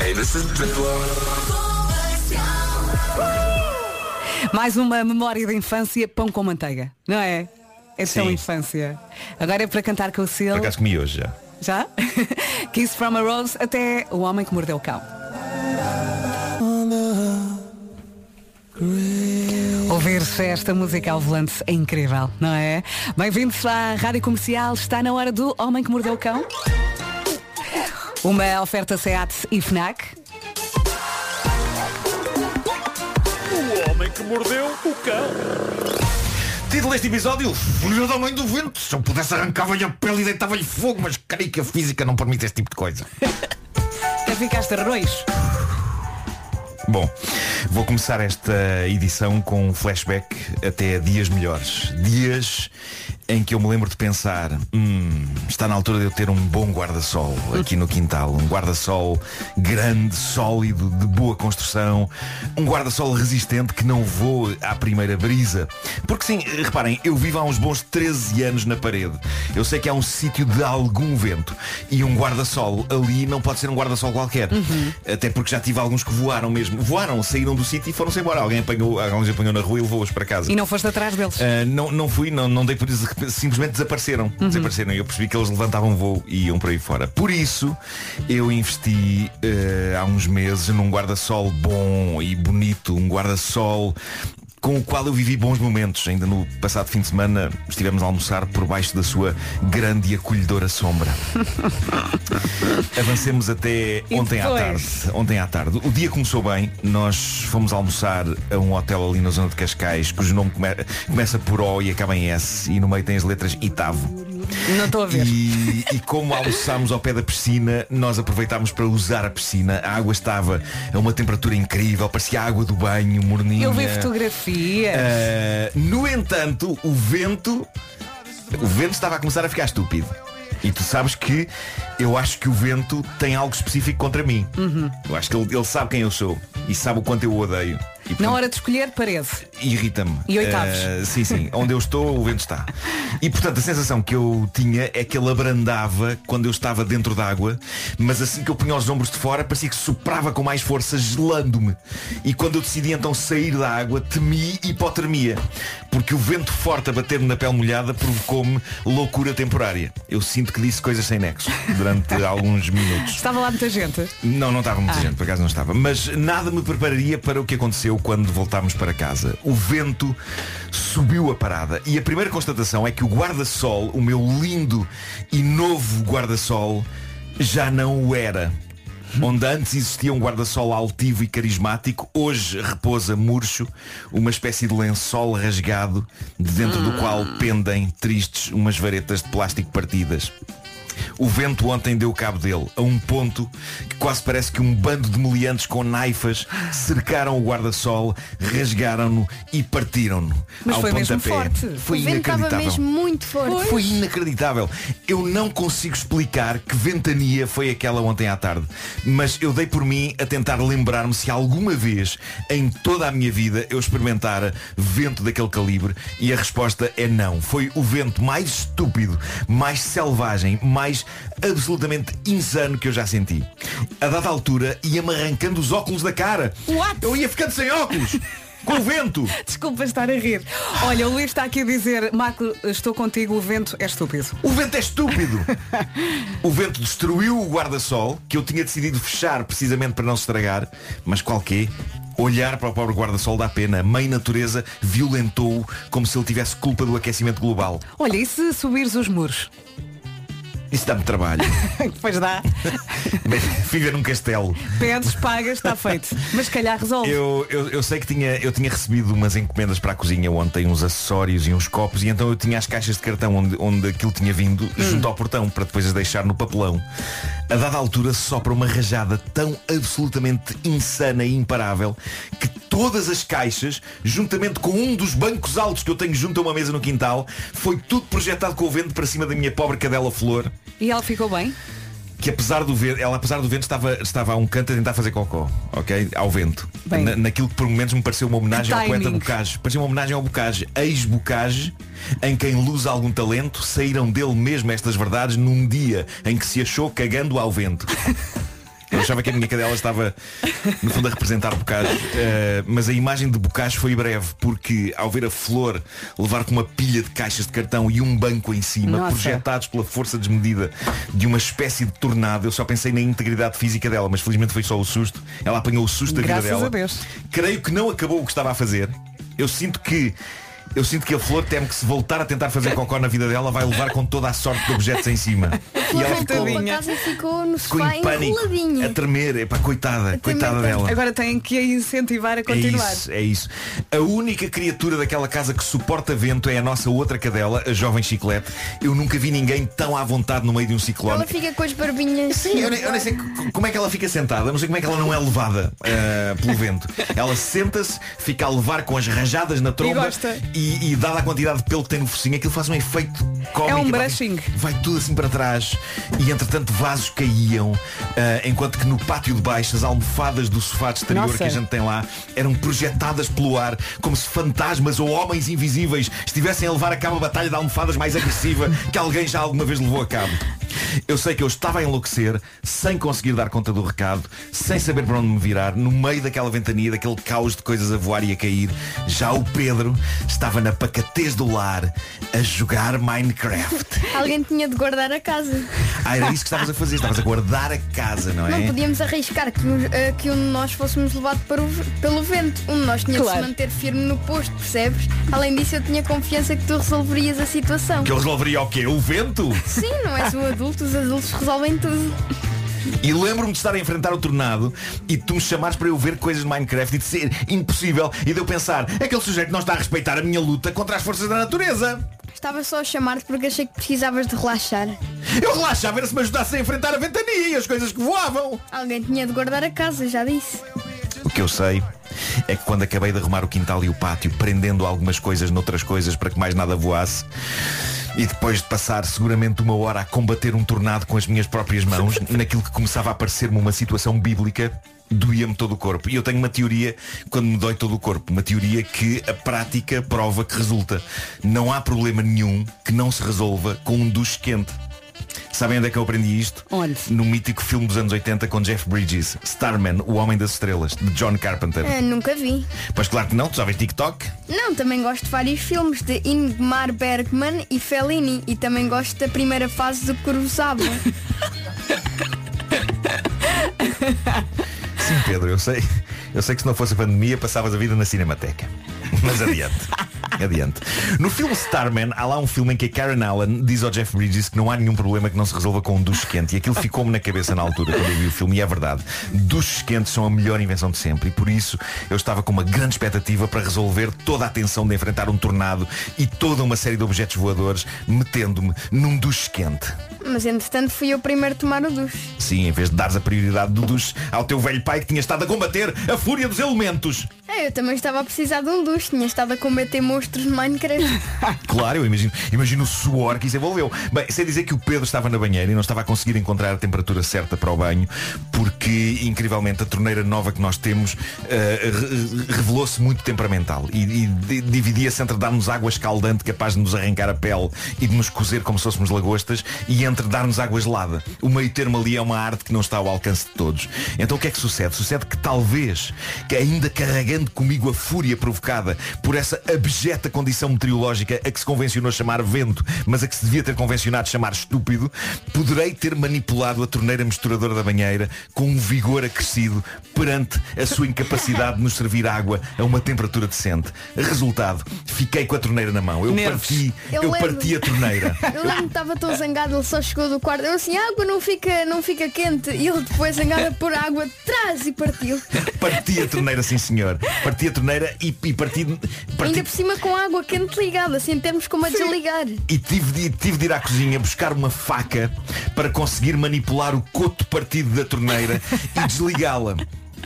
Hey, this is Mais uma memória da infância, pão com manteiga, não é? É tão Sim. infância. Agora é para cantar com o Por Sil. acaso comi hoje já. Já? Kiss from a Rose até o homem que mordeu o cão. Ouvir esta música ao volante é incrível, não é? Bem-vindos à Rádio Comercial. Está na hora do Homem que Mordeu o Cão. Uma oferta SEAT e FNAC. O homem que mordeu o cão. Título deste episódio, Filho da mãe do vento. Se eu pudesse arrancava-lhe a pele e deitava-lhe fogo, mas creio que a física não permite esse tipo de coisa. Já ficaste arroz? Bom, vou começar esta edição com um flashback até dias melhores. Dias em que eu me lembro de pensar, hum, está na altura de eu ter um bom guarda-sol aqui no quintal. Um guarda-sol grande, sólido, de boa construção. Um guarda-sol resistente que não voe à primeira brisa. Porque sim, reparem, eu vivo há uns bons 13 anos na parede. Eu sei que há um sítio de algum vento. E um guarda-sol ali não pode ser um guarda-sol qualquer. Até porque já tive alguns que voaram mesmo. Voaram, saíram do sítio e foram-se embora. Alguém apanhou, alguém apanhou na rua e levou-os para casa. E não foste atrás deles? Uh, não, não fui, não, não dei por isso, simplesmente desapareceram. Uhum. Desapareceram. E eu percebi que eles levantavam voo e iam por aí fora. Por isso, eu investi uh, há uns meses num guarda-sol bom e bonito, um guarda-sol com o qual eu vivi bons momentos. Ainda no passado fim de semana estivemos a almoçar por baixo da sua grande e acolhedora sombra. Avancemos até ontem à tarde. Ontem à tarde. O dia começou bem. Nós fomos almoçar a um hotel ali na zona de Cascais, cujo nome come- começa por O e acaba em S e no meio tem as letras Itavo. Não estou a ver. E, e como almoçámos ao pé da piscina, nós aproveitámos para usar a piscina. A água estava a uma temperatura incrível, parecia a água do banho, morninha. Eu vi Uh, no entanto, o vento o vento estava a começar a ficar estúpido. E tu sabes que eu acho que o vento tem algo específico contra mim. Uhum. Eu acho que ele, ele sabe quem eu sou e sabe o quanto eu o odeio. E, Na hora de escolher, parede. irrita-me. E oitavos. Eh, sim, sim. Onde eu estou, o vento está. E portanto a sensação que eu tinha é que ele abrandava quando eu estava dentro d'água, mas assim que eu punha os ombros de fora, parecia que soprava com mais força, gelando-me. E quando eu decidi então sair da água, temi hipotermia. Porque o vento forte a bater-me na pele molhada provocou-me loucura temporária. Eu sinto que disse coisas sem nexo durante alguns minutos. Estava lá muita gente. Não, não estava muita Ah. gente, por acaso não estava. Mas nada me prepararia para o que aconteceu quando voltámos para casa. O vento subiu a parada e a primeira constatação é que o guarda-sol, o meu lindo e novo guarda-sol, já não o era. Onde antes existia um guarda-sol altivo e carismático, hoje repousa murcho, uma espécie de lençol rasgado, de dentro do qual pendem tristes umas varetas de plástico partidas. O vento ontem deu cabo dele, a um ponto que quase parece que um bando de meliantes com naifas cercaram o guarda-sol, rasgaram-no e partiram-no. Mas ao foi mesmo pontapé. forte. Foi o vento estava inacreditável. mesmo muito forte. Foi inacreditável. Eu não consigo explicar que ventania foi aquela ontem à tarde. Mas eu dei por mim a tentar lembrar-me se alguma vez em toda a minha vida eu experimentara vento daquele calibre e a resposta é não. Foi o vento mais estúpido, mais selvagem, mais absolutamente insano que eu já senti. A dada altura ia-me arrancando os óculos da cara. Eu ia ficando sem óculos. Com o vento. Desculpa estar a rir. Olha, o Luís está aqui a dizer, Marco, estou contigo, o vento é estúpido. O vento é estúpido. O vento destruiu o guarda-sol, que eu tinha decidido fechar precisamente para não se estragar, mas qual quê? Olhar para o pobre guarda-sol dá pena. A mãe natureza violentou-o como se ele tivesse culpa do aquecimento global. Olha, e se subires os muros? Isso dá-me trabalho. Pois dá. Viver num castelo. Pedes, pagas, está feito. Mas se calhar resolve. Eu, eu, eu sei que tinha, eu tinha recebido umas encomendas para a cozinha ontem, uns acessórios e uns copos, e então eu tinha as caixas de cartão onde, onde aquilo tinha vindo junto ao portão, para depois as deixar no papelão. A dada altura sopra uma rajada tão absolutamente insana e imparável que todas as caixas, juntamente com um dos bancos altos que eu tenho junto a uma mesa no quintal, foi tudo projetado com o vento para cima da minha pobre cadela flor E ela ficou bem? que apesar do vento, ela apesar do vento estava, estava a um canto a tentar fazer cocó, ok? Ao vento. Bem. Na- naquilo que por momentos me pareceu uma homenagem ao poeta. Bocage. Parecia uma homenagem ao Bocage. Ex-Bocage, em quem luz algum talento, saíram dele mesmo estas verdades num dia em que se achou cagando ao vento. Eu achava que a minha cadela estava, no fundo, a representar Bocage. Eh, mas a imagem de Bocage foi breve, porque ao ver a flor levar com uma pilha de caixas de cartão e um banco em cima, Nossa. projetados pela força desmedida de uma espécie de tornado, eu só pensei na integridade física dela, mas felizmente foi só o susto. Ela apanhou o susto da vida Graças dela. a Deus. Creio que não acabou o que estava a fazer. Eu sinto que. Eu sinto que a flor teme que se voltar a tentar fazer cocó na vida dela vai levar com toda a sorte de objetos em cima. E ela ficou, casa e ficou no ficou sofá em pânico, a tremer. Epá, coitada, coitada dela. Agora tem que a incentivar a É continuar. isso, é isso. A única criatura daquela casa que suporta vento é a nossa outra cadela, a jovem chiclete. Eu nunca vi ninguém tão à vontade no meio de um ciclone. Ela fica com as barbinhas. Sim, eu nem, eu nem sei como é que ela fica sentada, não sei como é que ela não é levada eh, pelo vento. Ela senta-se, fica a levar com as rajadas na tromba gosta. e, e dada a quantidade de pelo que tem no focinho, aquilo faz um efeito cómico. É um e vai- brushing. Vai tudo assim para trás e entretanto vasos caíam, eh, enquanto que no pátio de baixo as almofadas do sofá de exterior Nossa. que a gente tem lá eram projetadas pelo ar como se fantasmas ou homens invisíveis estivessem a levar a cabo a batalha de almofadas mais agressiva que alguém já alguma vez levou a cabo. Eu sei que eu estava a enlouquecer, sem conseguir dar conta do recado, sem saber para onde me virar, no meio daquela ventania, daquele caos de coisas a voar e a cair. Já o Pedro estava na pacatez do lar a jogar Minecraft. Alguém tinha de guardar a casa. Ah, era isso que estavas a fazer, estavas a guardar a casa, não é? Não podíamos arriscar que, um- eh, que um de nós fôssemos levados para o pelo vento. Um de nós tinha de Claro. se manter firme no posto, percebes? Além disso, eu tinha confiança que tu resolverias a situação. Que eu resolveria o quê? O vento? Sim, não és um adulto, os adultos resolvem tudo. E lembro-me de estar a enfrentar o tornado e tu me chamares para eu ver coisas de Minecraft e de ser impossível e de eu pensar, aquele sujeito não está a respeitar a minha luta contra as forças da natureza. Estava só a chamar-te porque achei que precisavas de relaxar. Eu relaxava era se me ajudasse a enfrentar a ventania e as coisas que voavam. Alguém tinha de guardar a casa, já disse. O que eu sei é que quando acabei de arrumar o quintal e o pátio, prendendo algumas coisas noutras coisas para que mais nada voasse, e depois de passar seguramente uma hora a combater um tornado com as minhas próprias mãos, naquilo que começava a parecer-me uma situação bíblica, doía-me todo o corpo. E eu tenho uma teoria quando me dói todo o corpo. Uma teoria que a prática prova que resulta. Não há problema nenhum que não se resolva com um duche quente. Sabem onde é que eu aprendi isto? Onde? No mítico filme dos anos 80 com Jeff Bridges, Starman, o Homem das Estrelas, de John Carpenter. Ah, nunca vi. Pois claro que não, tu já vês TikTok? Não, também gosto de vários filmes de Ingmar Bergman e Fellini e também gosto da primeira fase do Kurosawa. Sim, Pedro, eu sei. Eu sei que se não fosse a pandemia passavas a vida na Cinemateca. Mas adiante. Adiante. No filme Starman, há lá um filme em que a Karen Allen diz ao Jeff Bridges que não há nenhum problema que não se resolva com um duche quente. E aquilo ficou-me na cabeça na altura quando eu vi o filme. E é verdade. Duches quentes são a melhor invenção de sempre. E por isso eu estava com uma grande expectativa para resolver toda a tensão de enfrentar um tornado e toda uma série de objetos voadores metendo-me num duche quente. Mas entretanto fui eu primeiro a tomar o duche. Sim, em vez de dares a prioridade do duche ao teu velho pai que tinha estado a combater a fúria dos elementos. É, eu também estava a precisar de um duche, tinha estado a combater monstros no Minecraft. Claro, eu imagino, imagino o suor que isso envolveu. Bem, sei dizer que o Pedro estava na banheira e não estava a conseguir encontrar a temperatura certa para o banho, porque, incrivelmente, a torneira nova que nós temos re- revelou-se muito temperamental e, e di- dividia-se entre dar-nos água escaldante capaz de nos arrancar a pele e de nos cozer como se fôssemos lagostas e entre dar-nos água gelada. O meio termo ali é uma arte que não está ao alcance de todos. Então o que é que sucede? Sucede que talvez, que ainda carregando comigo a fúria provocada por essa abjeta condição meteorológica a que se convencionou chamar vento, mas a que se devia ter convencionado chamar estúpido, poderei ter manipulado a torneira misturadora da banheira com um vigor acrescido perante a sua incapacidade de nos servir água a uma temperatura decente. Resultado, fiquei com a torneira na mão. Eu Nervos. parti, Eu eu parti a torneira. Eu lembro que estava tão zangado, ele só chegou do quarto. Eu assim, a água não fica, não fica quente. E ele depois zangado a pôr água atrás e partiu. Parti a torneira, sim senhor. Parti a torneira e, e parti, parti Ainda por cima com água quente ligada, assim temos como a desligar. e tive de, tive de ir à cozinha buscar uma faca para conseguir manipular o coto partido da torneira e desligá-la.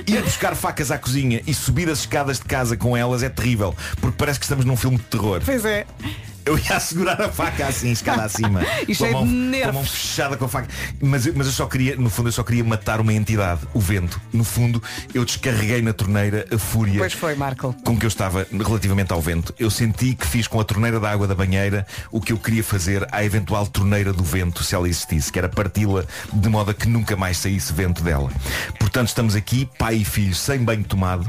Ir buscar facas à cozinha e subir as escadas de casa com elas é terrível, porque parece que estamos num filme de terror. Pois é. Eu ia segurar a faca assim, escada acima. E com a cheio mão, de com a mão fechada com a faca. Mas, eu- mas eu só queria, no fundo, eu só queria matar uma entidade, o vento. No fundo, eu descarreguei na torneira a fúria Pois foi, Marco. com que eu estava relativamente ao vento. Eu senti que fiz com a torneira da água da banheira o que eu queria fazer à eventual torneira do vento, se ela existisse, que era parti-la de modo a que nunca mais saísse vento dela. Portanto, estamos aqui, pai e filho, sem banho tomado.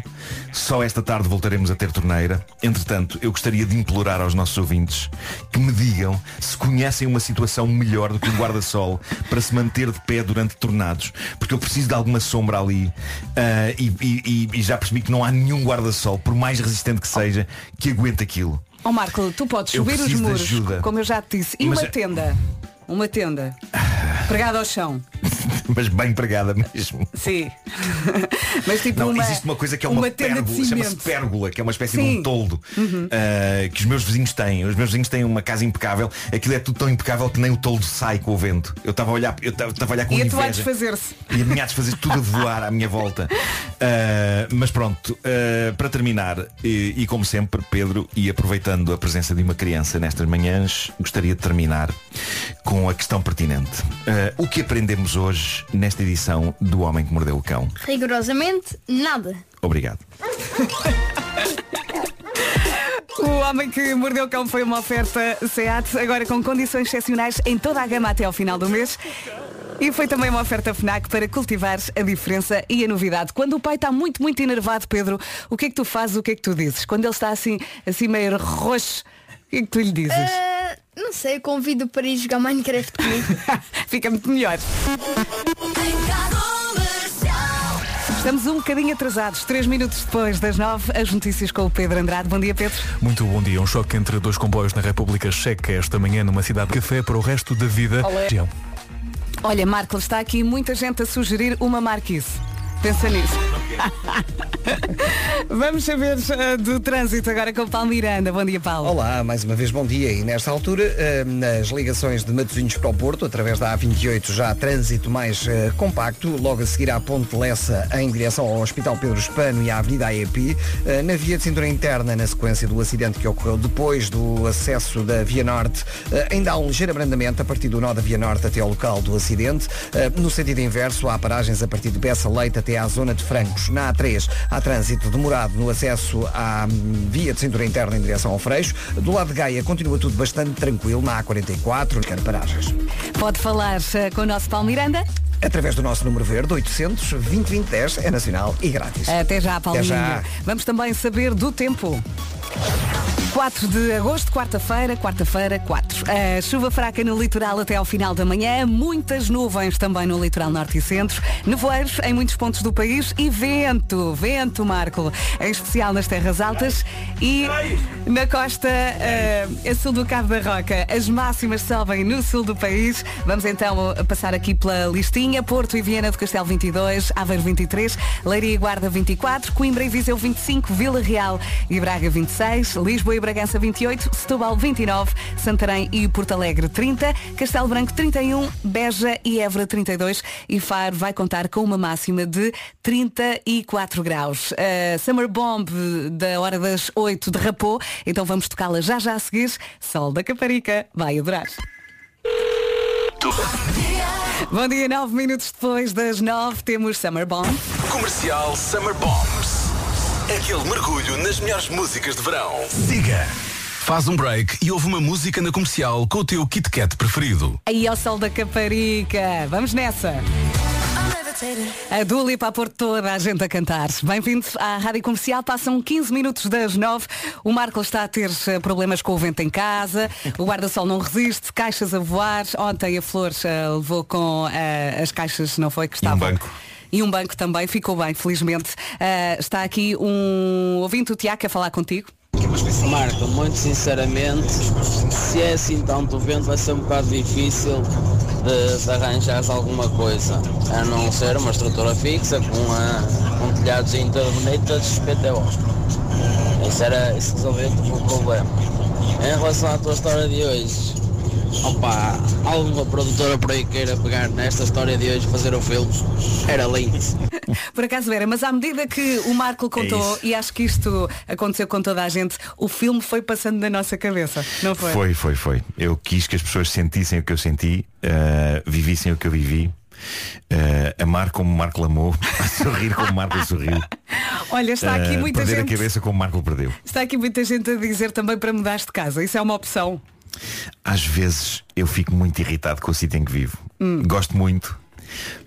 Só esta tarde voltaremos a ter torneira. Entretanto, eu gostaria de implorar aos nossos ouvintes que me digam se conhecem uma situação melhor do que um guarda-sol para se manter de pé durante tornados. Porque eu preciso de alguma sombra ali ah, e, e- e- já percebi que não há nenhum guarda-sol, por mais resistente que seja, que aguente aquilo. Ó Marco, tu podes Eu subir os muros, ajuda. como eu já te disse. E Mas uma é- tenda. Uma tenda. Pregada ao chão. Mas bem pregada mesmo. Sim. Mas tipo Não, uma, existe uma coisa que é uma, de pérgola, chama-se pérgola, que é uma espécie de Sim. um toldo Uhum. ah, que os meus vizinhos têm. Os meus vizinhos têm uma casa impecável. Aquilo é tudo tão impecável que nem o toldo sai com o vento. Eu estava a olhar, eu estava a olhar com E a tua a inveja. desfazer-se. E a minha a desfazer tudo a voar à minha volta. Ah, mas pronto, ah, para terminar, e, e como sempre, Pedro, e aproveitando a presença de uma criança nestas manhãs, gostaria de terminar com a questão pertinente. O que aprendemos hoje nesta edição do Homem que Mordeu o Cão? Rigorosamente nada. Obrigado. O Homem que Mordeu o Cão foi uma oferta SEAT, agora com condições excepcionais em toda a gama até ao final do mês. E foi também uma oferta FNAC para cultivar a diferença e a novidade. Quando o pai está muito, muito enervado, Pedro, o que é que tu fazes, o que é que tu dizes? Quando ele está assim, assim meio roxo, o que é que tu lhe dizes? Não sei, convido para ir jogar Minecraft comigo. Fica muito melhor. Estamos um bocadinho atrasados, três minutos depois das nove, as notícias com o Pedro Andrade. Bom dia, Pedro. Muito bom dia. Um choque entre dois comboios na República Checa esta manhã numa cidade de café para o resto da vida. Olé. Olha, Marco, está aqui muita gente a sugerir uma marquise. Pensa nisso. Vamos saber eh, do trânsito agora com o Paulo Miranda. Bom dia, Paulo. Olá, mais uma vez bom dia e nesta altura eh, nas ligações de Matosinhos para o Porto, através da A28 já trânsito mais eh, compacto, logo a seguir à Ponte Lessa em direção ao Hospital Pedro Espano e à Avenida AEP, na via de cintura interna na sequência do acidente que ocorreu depois do acesso da Via Norte, ainda há um ligeiro abrandamento a partir do nó da Via Norte até ao local do acidente. No sentido inverso, há paragens a partir de Bessa Leite até à zona de Francos. Na A3 há trânsito demorado no acesso à hum, via de cintura interna em direção ao Freixo. Do lado de Gaia continua tudo bastante tranquilo na A44, quer paragens. Pode falar eh, com o nosso Paulo Miranda? Através do nosso número verde, 800 2010 é nacional e grátis. Até já, Paulinho. Até já. Vamos também saber do tempo. 4 de agosto, quarta-feira, quarta-feira, 4. A chuva fraca no litoral até ao final da manhã, muitas nuvens também no litoral norte e centro, nevoeiros em muitos pontos do país e vento, vento, Marco, em especial nas terras altas e na costa eh, a sul do Cabo da Roca. As máximas sobem no sul do país. Vamos então passar aqui pela listinha. Porto e Viana do Castelo 22, Aveiro 23, Leiria e Guarda 24, Coimbra e Viseu 25, Vila Real e Braga 26, Lisboa e Bragança 28, Setúbal 29, Santarém e Porto Alegre 30, Castelo Branco 31, Beja e Évora 32 e Faro vai contar com uma máxima de 34 graus. A Summer Bomb da hora das 8 derrapou, então vamos tocá-la já já a seguir. Sol da Caparica, vai adorar. Bom dia, 9 minutos depois das 9 temos Summer Bomb. Comercial Summer Bombs. Aquele mergulho nas melhores músicas de verão. Siga. Faz um break e ouve uma música na comercial com o teu Kit Kat preferido. Aí ao sol da Caparica. Vamos nessa. A Duli para pôr toda a gente a cantar. Bem-vindos à Rádio Comercial. Passam 15 minutos das 9. O Marco está a ter eh, problemas com o vento em casa. O guarda-sol não resiste. Caixas a voar. Ontem a Flores eh, levou com eh, as caixas, não foi? Que estavam. banco. E um banco também. Ficou bem, felizmente. Eh, está aqui um ouvinte, o Tiago, a falar contigo. Marco, muito sinceramente, se é assim tanto vento vai ser um bocado difícil de, de arranjares alguma coisa, a não ser uma estrutura fixa com, a, com telhados intermitentes PTO. Isso, era, isso resolveu o problema. Em relação à tua história de hoje, opa, alguma produtora por aí queira pegar nesta história de hoje fazer o filme, era lindo. Por acaso era, mas à medida que o Marco contou, isso. e acho que isto aconteceu com toda a gente, o filme foi passando na nossa cabeça, não foi? Foi, foi, foi. Eu quis que as pessoas sentissem o que eu senti, eh, vivissem o que eu vivi. eh, amar como o Marco amou, sorrir como o Marco sorriu. Olha, está aqui eh, muita perder gente. a cabeça como o Marco perdeu. Está aqui muita gente a dizer também para mudar de casa. Isso é uma opção. Às vezes eu fico muito irritado com o sítio em que vivo. Hum. Gosto muito,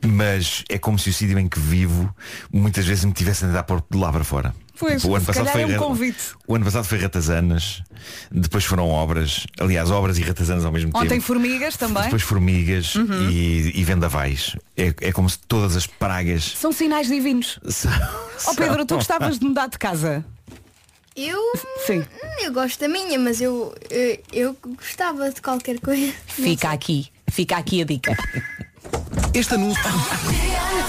mas é como se o sítio em que vivo muitas vezes me tivesse a tentar pôr de lá para fora. Pois, Tipo, se calhar é um convite. O ano passado foi ratazanas, depois foram obras, aliás, obras e ratazanas ao mesmo Ontem tempo. formigas também. Depois formigas Uhum. e, e vendavais. É, é como se todas as pragas. São sinais divinos. Ó Pedro, tu gostavas de mudar de casa? Eu, Sim. eu gosto da minha, mas eu, eu, eu gostava de qualquer coisa. Fica aqui, fica aqui a dica. Este anúncio.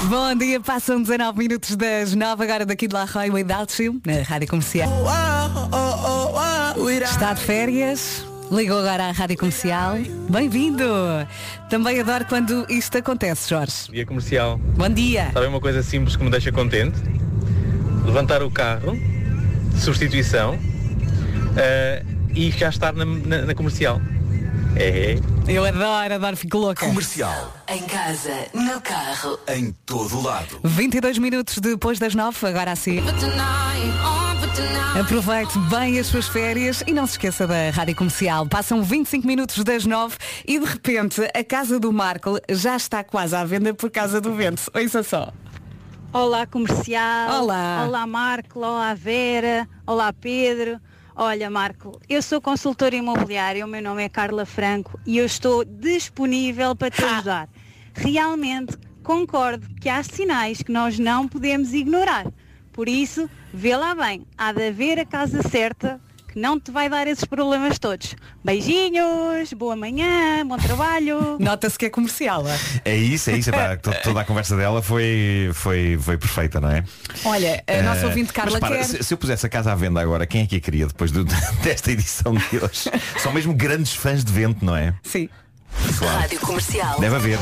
Bom dia, passam 19 minutos das 9 agora daqui de La Roy Without You, na Rádio Comercial. Está de férias? Ligou agora à Rádio Comercial. Bem-vindo! Também adoro quando isto acontece, Jorge. Dia comercial. Bom dia. Sabe uma coisa simples que me deixa contente? Levantar o carro, substituição, eh, e já estar na, na- na comercial. É. Eu adoro, adoro, fico louca. Comercial. Em casa, no carro. Em todo lado. 22 minutos depois das 9, agora assim. Aproveite bem as suas férias e não se esqueça da Rádio Comercial. Passam 25 minutos das 9 e de repente a casa do Marco já está quase à venda por causa do vento. Ouça só. Olá comercial. Olá. Olá Marco, olá Vera, olá Pedro. Olha Marco, eu sou consultora imobiliária, o meu nome é Carla Franco e eu estou disponível para te ajudar. Realmente concordo que há sinais que nós não podemos ignorar. Por isso, vê lá bem, há de haver a casa certa que não te vai dar esses problemas todos. Beijinhos, boa manhã, bom trabalho. Nota-se que é comercial. é? É isso, é isso. epá, to- toda a conversa dela foi, foi, foi perfeita, não é? Olha, a nossa Eh, ouvinte Carla mas para, quer. se, se eu pusesse a casa à venda agora, quem é que a queria depois do- desta edição de hoje? São mesmo grandes fãs de vento, não é? Sim. Claro. Rádio Comercial. Deve haver.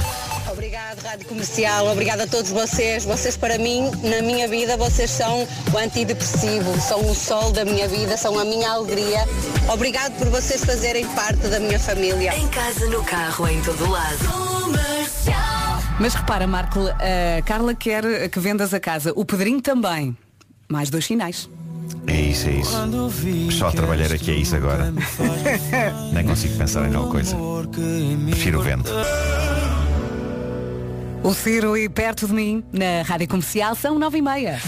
Obrigado, Rádio Comercial. Obrigada a todos vocês. Vocês, para mim, na minha vida, vocês são o antidepressivo, são o sol da minha vida, são a minha alegria. Obrigado por vocês fazerem parte da minha família. Em casa, no carro, em todo lado. Mas repara, Marco, a Carla quer que vendas a casa. O Pedrinho também. Mais dois sinais. É isso, é isso. Só trabalhar aqui é isso agora. Nem consigo pensar em alguma coisa. Prefiro o vento. O Ciro e perto de mim, na Rádio Comercial, são nove e meia.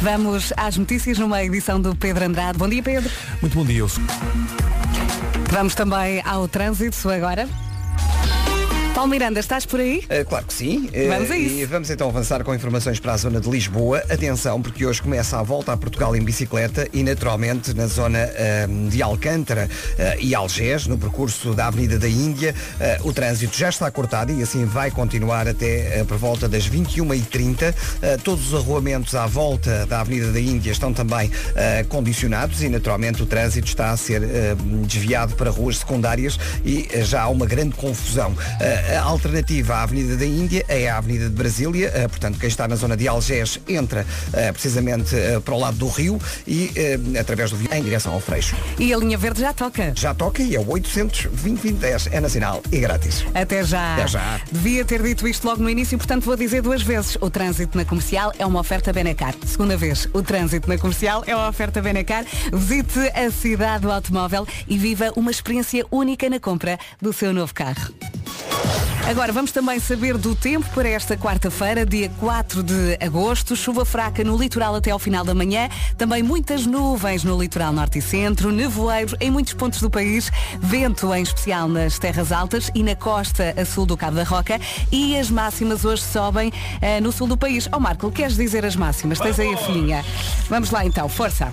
Vamos às notícias numa edição do Pedro Andrade. Bom dia, Pedro. Muito bom dia, eu Vamos também ao trânsito agora. Paulo Miranda, estás por aí? Uh, claro que sim. Vamos a isso. E vamos então avançar com informações para a zona de Lisboa. Atenção, porque hoje começa a volta a Portugal em bicicleta e naturalmente na zona uh, de Alcântara uh, e Algés, no percurso da Avenida da Índia, o trânsito já está cortado e assim vai continuar até por volta das 21h30. todos os arruamentos à volta da Avenida da Índia estão também condicionados e naturalmente o trânsito está a ser desviado para ruas secundárias e já há uma grande confusão. A alternativa à Avenida da Índia é a Avenida de Brasília, eh, portanto quem está na zona de Algés entra eh, precisamente eh, para o lado do rio e através do em direção ao Freixo. E a linha verde já toca? Já toca e é o 800 é nacional e grátis. Até já. Até já. Devia ter dito isto logo no início, portanto vou dizer duas vezes. O trânsito na comercial é uma oferta Benacar. Segunda vez, o trânsito na comercial é uma oferta Benacar. Visite a cidade do automóvel e viva uma experiência única na compra do seu novo carro. Agora vamos também saber do tempo para esta quarta-feira, dia 4 de agosto. Chuva fraca no litoral até ao final da manhã. Também muitas nuvens no litoral norte e centro, nevoeiro em muitos pontos do país, vento em especial nas terras altas e na costa a sul do Cabo da Roca. E as máximas hoje sobem uh, no sul do país. Ó oh, Marco, queres dizer as máximas? Tens aí a filhinha. Vamos lá então, força.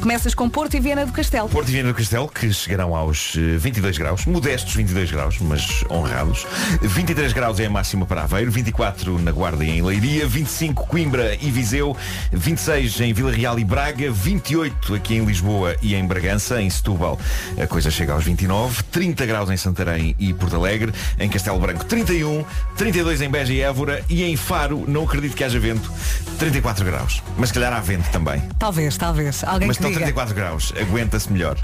Começas com Porto e Viana do Castelo. Porto e Viana do Castelo, que chegarão aos 22 eh, graus, modestos 22 graus, mas honrados. 23 graus é a máxima para Aveiro, 24 na Guarda e em Leiria, 25 Coimbra e Viseu, 26 em Vila Real e Braga, 28 aqui em Lisboa e em Bragança, em Setúbal a coisa chega aos 29, 30 graus em Santarém e Porto Alegre, em Castelo Branco 31, 32 em Beja e Évora e em Faro, não acredito que haja vento, 34 graus. Mas se calhar há vento também. Talvez, talvez. Alguém mas que estão 34 graus, aguenta-se melhor.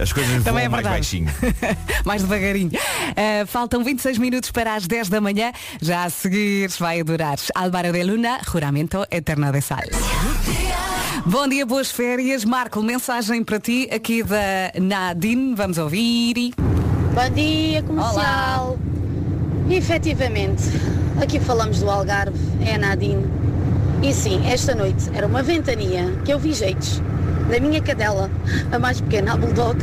As coisas Também voam é mais baixinho. mais devagarinho. Uh, faltam 26 minutos para as 10 da manhã. Já a seguir vai durar Álvaro de Luna, Juramento Eterno de Sal. Bom dia, boas férias. Marco, mensagem para ti aqui da Nadine. Vamos ouvir. Bom dia, comercial. Olá. Efetivamente, aqui falamos do Algarve, é a Nadine. E sim, esta noite era uma ventania que eu vi jeitos da minha cadela, a mais pequena, a Bulldog,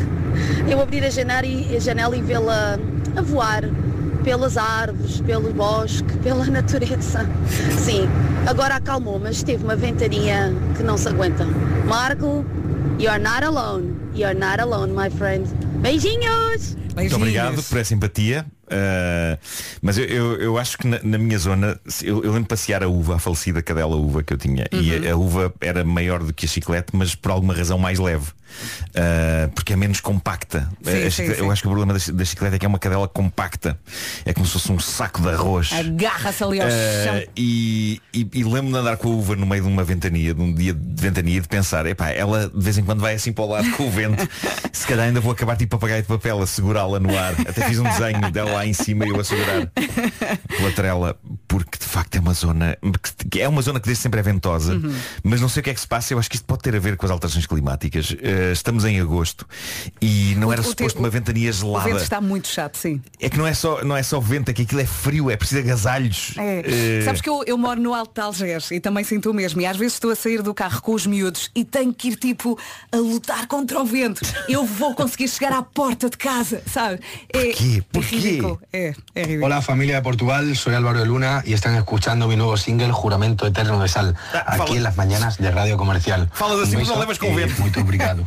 eu abrir a janela e, a janela e vê-la a voar pelas árvores, pelo bosque, pela natureza. Sim, agora acalmou, mas teve uma ventania que não se aguenta. Marco, you're not alone. You're not alone, my friend. Beijinhos! Muito obrigado por essa simpatia. Uh, mas eu, eu, eu, acho que na, na minha zona, eu, eu, lembro de passear a uva, a falecida cadela uva que eu tinha. Uhum. E a, a, uva era maior do que a chiclete, mas por alguma razão mais leve. Uh, porque é menos compacta. Sim, sim, eu acho que o problema da, da, chiclete é que é uma cadela compacta. É como se fosse um saco de arroz. Agarra-se ali ao uh, chão. E, e, e lembro-me de andar com a uva no meio de uma ventania, de um dia de ventania, de pensar, epá, ela de vez em quando vai assim para o lado com o vento. Se calhar ainda vou acabar tipo papagaio de papel a segurá-la no ar. Até fiz um desenho dela lá em cima e eu a segurar pela trela, porque de facto é uma zona que é uma zona que desde sempre é ventosa, uhum. mas não sei o que é que se passa, eu acho que isto pode ter a ver com as alterações climáticas. Uh, estamos em agosto e não o, era suposto uma ventania gelada. O vento está muito chato, sim. É que não é só, não é só vento, é que aquilo é frio, é preciso agasalhos. É. Uh... Sabes que eu, eu moro no Alto de Algés e também sinto o mesmo. E às vezes estou a sair do carro com os miúdos e tenho que ir tipo a lutar contra o vento. Eu vou conseguir chegar à porta de casa, sabe? É, Porquê? Porquê? É, é Hola familia de Portugal, soy Álvaro de Luna y están escuchando mi nuevo single Juramento Eterno de Sal, Ah, aquí fala- en las mañanas de Radio Comercial. Falas assim, mas não levas com vento. Muito obrigado.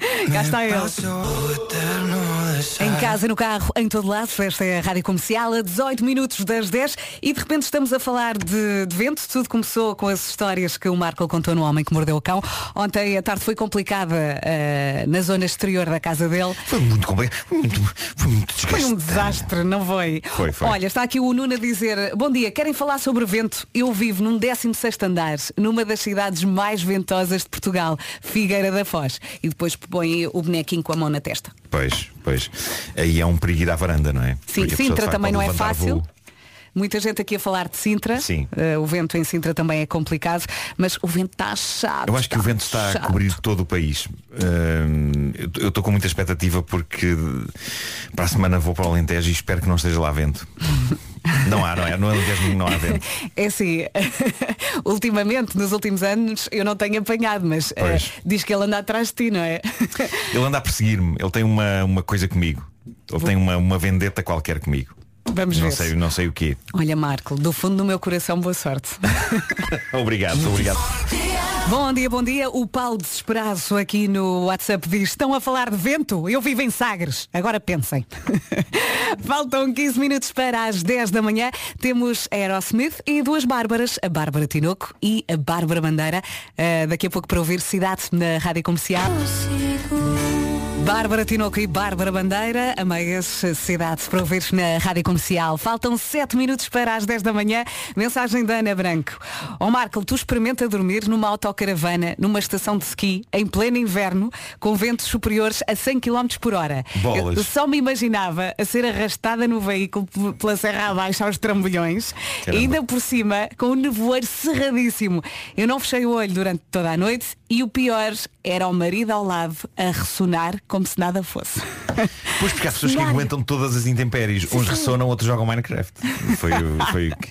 Cá está ele. Em casa, no carro, em todo lado, esta é a Rádio Comercial, a 18 minutos das 10 e de repente estamos a falar de, de vento. Tudo começou com as histórias que o Marco contou no Homem que Mordeu o Cão. Ontem a tarde foi complicada eh, na zona exterior da casa dele. Foi muito complicado, foi muito, foi muito Foi um desastre, não foi? Foi, foi. Olha, está aqui o Nuno a dizer Bom dia, querem falar sobre vento? Eu vivo num 16º andar Numa das cidades mais ventosas de Portugal Figueira da Foz E depois põe o bonequinho com a mão na testa Pois, pois. Aí é um perigo ir à varanda, não é? Sim, Porque a Sintra também não é fácil voo. Muita gente aqui a falar de Sintra Sim. Eh, O vento em Sintra também é complicado Mas o vento está chato Eu acho que o vento está a chato. cobrir todo o país. Hum, eu estou com muita expectativa porque para a semana vou para o Alentejo e espero que não esteja lá vento. Não há, não é? No Alentejo não há vento. É assim, ultimamente, nos últimos anos, eu não tenho apanhado, mas Pois. diz que ele anda atrás de ti, não é? Ele anda a perseguir-me. Ele tem uma, uma coisa comigo. Ele tem uma, uma vendetta qualquer comigo. Vamos não ver. sei, não sei o quê. Olha, Marco, do fundo do meu coração, boa sorte. Obrigado, obrigado. Bom dia, bom dia. O Paulo Desesperado aqui no WhatsApp diz, estão a falar de vento? Eu vivo em Sagres. Agora pensem. Faltam 15 minutos para as 10 da manhã. Temos a Aerosmith e duas Bárbaras, a Bárbara Tinoco e a Bárbara Bandeira. Ah, daqui a pouco para ouvir Cidade na Rádio Comercial. Bárbara Tinoco e Bárbara Bandeira, a meias cidade para ouvir na Rádio Comercial. Faltam 7 minutos para as 10 da manhã. Mensagem da Ana Branco. Ó Marco, tu experimenta dormir numa autocaravana, numa estação de ski, em pleno inverno, com ventos superiores a 100 km por hora. Bolas. Eu só me imaginava a ser arrastada no veículo pela serra abaixo aos trambolhões, Caramba. ainda por cima, com o nevoeiro cerradíssimo. Eu não fechei o olho durante toda a noite e o pior era o marido ao lado a ressonar como se nada fosse. Pois porque há pessoas que aguentam todas as intempéries. Uns ressonam, outros jogam Minecraft. Foi, o- foi o, que,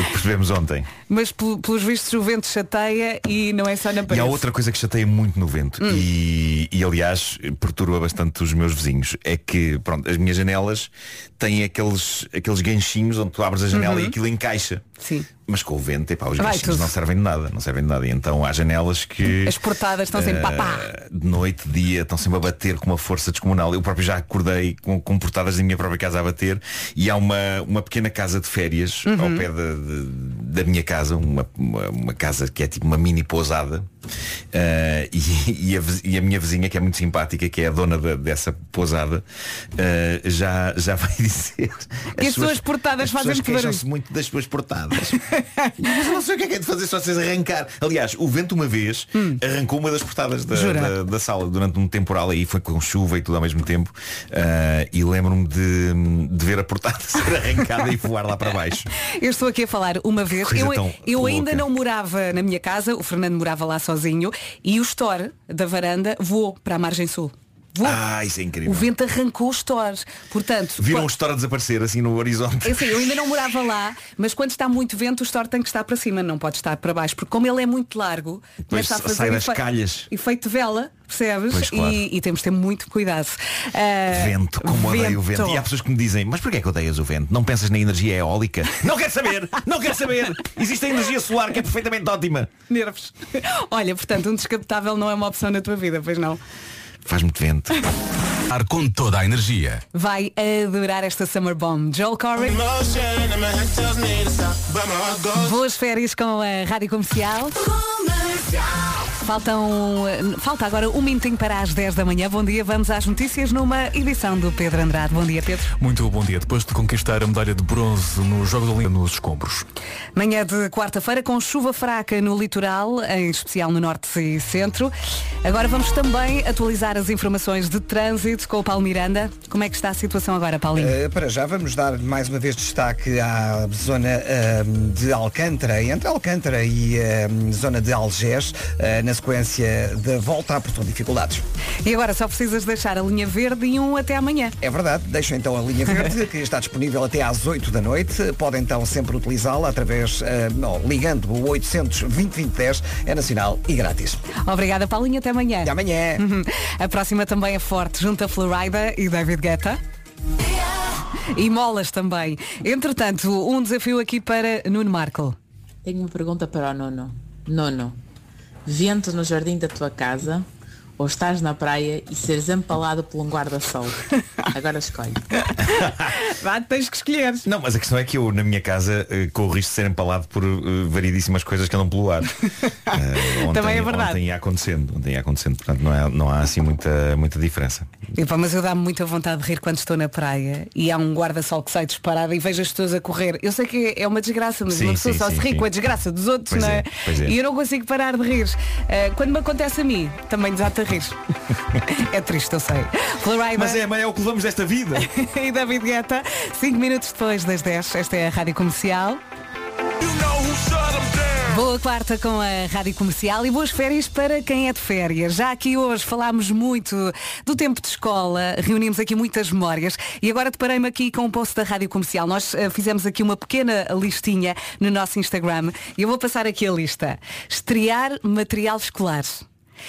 o que percebemos ontem. Mas pel- pelos vistos o vento chateia e não é só na E parede. há outra coisa que chateia muito no vento Hum. e, e, aliás perturba bastante os meus vizinhos é que pronto, as minhas janelas têm aqueles, aqueles ganchinhos onde tu abres a janela Uhum. e aquilo encaixa. Sim. Mas com o vento, epá, os tudo. não servem de nada, não servem de nada. E então há janelas que As portadas estão sempre eh, papá. de noite, dia, estão sempre a bater com uma força descomunal. Eu próprio já acordei com, com portadas da minha própria casa a bater e há uma, uma pequena casa de férias Uhum. ao pé da, da minha casa, uma, uma, uma casa que é tipo uma mini pousada eh, e, e a, e a minha vizinha, que é muito simpática, que é a dona da- dessa pousada, eh, já, já vai dizer. Que as suas portadas as fazem pessoas queixam-se muito das suas portadas. Mas não sei o que é que é de fazer só vocês arrancar. Aliás, o vento uma vez arrancou uma das portadas da, Hum. Da, da sala durante um temporal aí, foi com chuva e tudo ao mesmo tempo. Ah, e lembro-me de, de ver a portada ser arrancada e voar lá para baixo. Eu estou aqui a falar uma vez. Coisa Eu, eu ainda não morava na minha casa, o Fernando morava lá sozinho e o store da varanda voou para a margem sul. Voou. Ah, isso é incrível. o vento arrancou os stores. Portanto, Viram qua- o store a desaparecer assim no horizonte. Assim, eu ainda não morava lá, mas quando está muito vento, o store tem que estar para cima, não pode estar para baixo, porque como ele é muito largo, começa a fazer sai das efe- calhas. efeito de vela, percebes? Pois, claro. e, e temos de ter muito cuidado. Ah, Vento, como odeio o vento. E há pessoas que me dizem, mas porquê é que odeias o vento? Não pensas na energia eólica? Não quero saber! Não quero saber! Existe a energia solar que é perfeitamente ótima. Nervos. Olha, portanto, um descapotável não é uma opção na tua vida, pois não? Faz muito vento. Ar com toda a energia. Vai adorar esta Summer Bomb. Joel Corey. Boas férias com a Rádio Comercial. Faltam, eh, falta agora um minutinho para as 10 da manhã. Bom dia, vamos às notícias numa edição do Pedro Andrade. Bom dia, Pedro. Muito bom dia. Depois de conquistar a medalha de bronze nos Jogos Olímpicos nos escombros. Manhã de quarta-feira com chuva fraca no litoral, em especial no norte e centro. Agora vamos também atualizar as informações de trânsito com o Paulo Miranda. Como é que está a situação agora, Paulinho? Uh, para já vamos dar mais uma vez destaque à zona uh, de Alcântara, entre Alcântara e uh, zona de Algés, uh, na sequência da volta a Portão Dificuldades. E agora só precisas deixar a linha verde e um até amanhã. É verdade, deixo então a linha verde, que está disponível até às 8 da noite. Podem então sempre utilizá-la através, uh, não, ligando o 800 2010 é nacional e grátis. Obrigada, Paulinho. Até amanhã. Até amanhã. A próxima também é forte, junto a Florida e David Guetta. E molas também. Entretanto, um desafio aqui para Nuno Marco. Tenho uma pergunta para o Nono. Nono, vento no jardim da tua casa ou estás na praia e seres empalado por um guarda-sol? Agora escolhe. Vá, tens que escolher. Não, mas a questão é que eu, na minha casa, eh, corro o risco de ser empalado por eh, variedíssimas coisas que andam pelo ar. Eh, ontem, Também é verdade. Ontem ia acontecendo, ontem ia acontecendo, portanto não, é, não há assim muita, muita diferença. Epá, mas eu dá-me muita vontade de rir quando estou na praia e há um guarda-sol que sai disparado e vejo as pessoas a correr. Eu sei que é uma desgraça, mas Sim, uma pessoa sim, só sim, se ri com a desgraça dos outros, Pois não é? é, pois é. E eu não consigo parar de rir. Eh, quando me acontece a mim, também desata rir. é triste, eu sei. Florida. Mas é, mas é o que levamos desta vida. e David Guetta, 5 minutos depois das 10, esta é a Rádio Comercial. Boa quarta com a Rádio Comercial e boas férias para quem é de férias. Já aqui hoje falámos muito do tempo de escola, reunimos aqui muitas memórias e agora deparei-me aqui com um post da Rádio Comercial. Nós eh, fizemos aqui uma pequena listinha no nosso Instagram e eu vou passar aqui a lista. Estrear material escolar.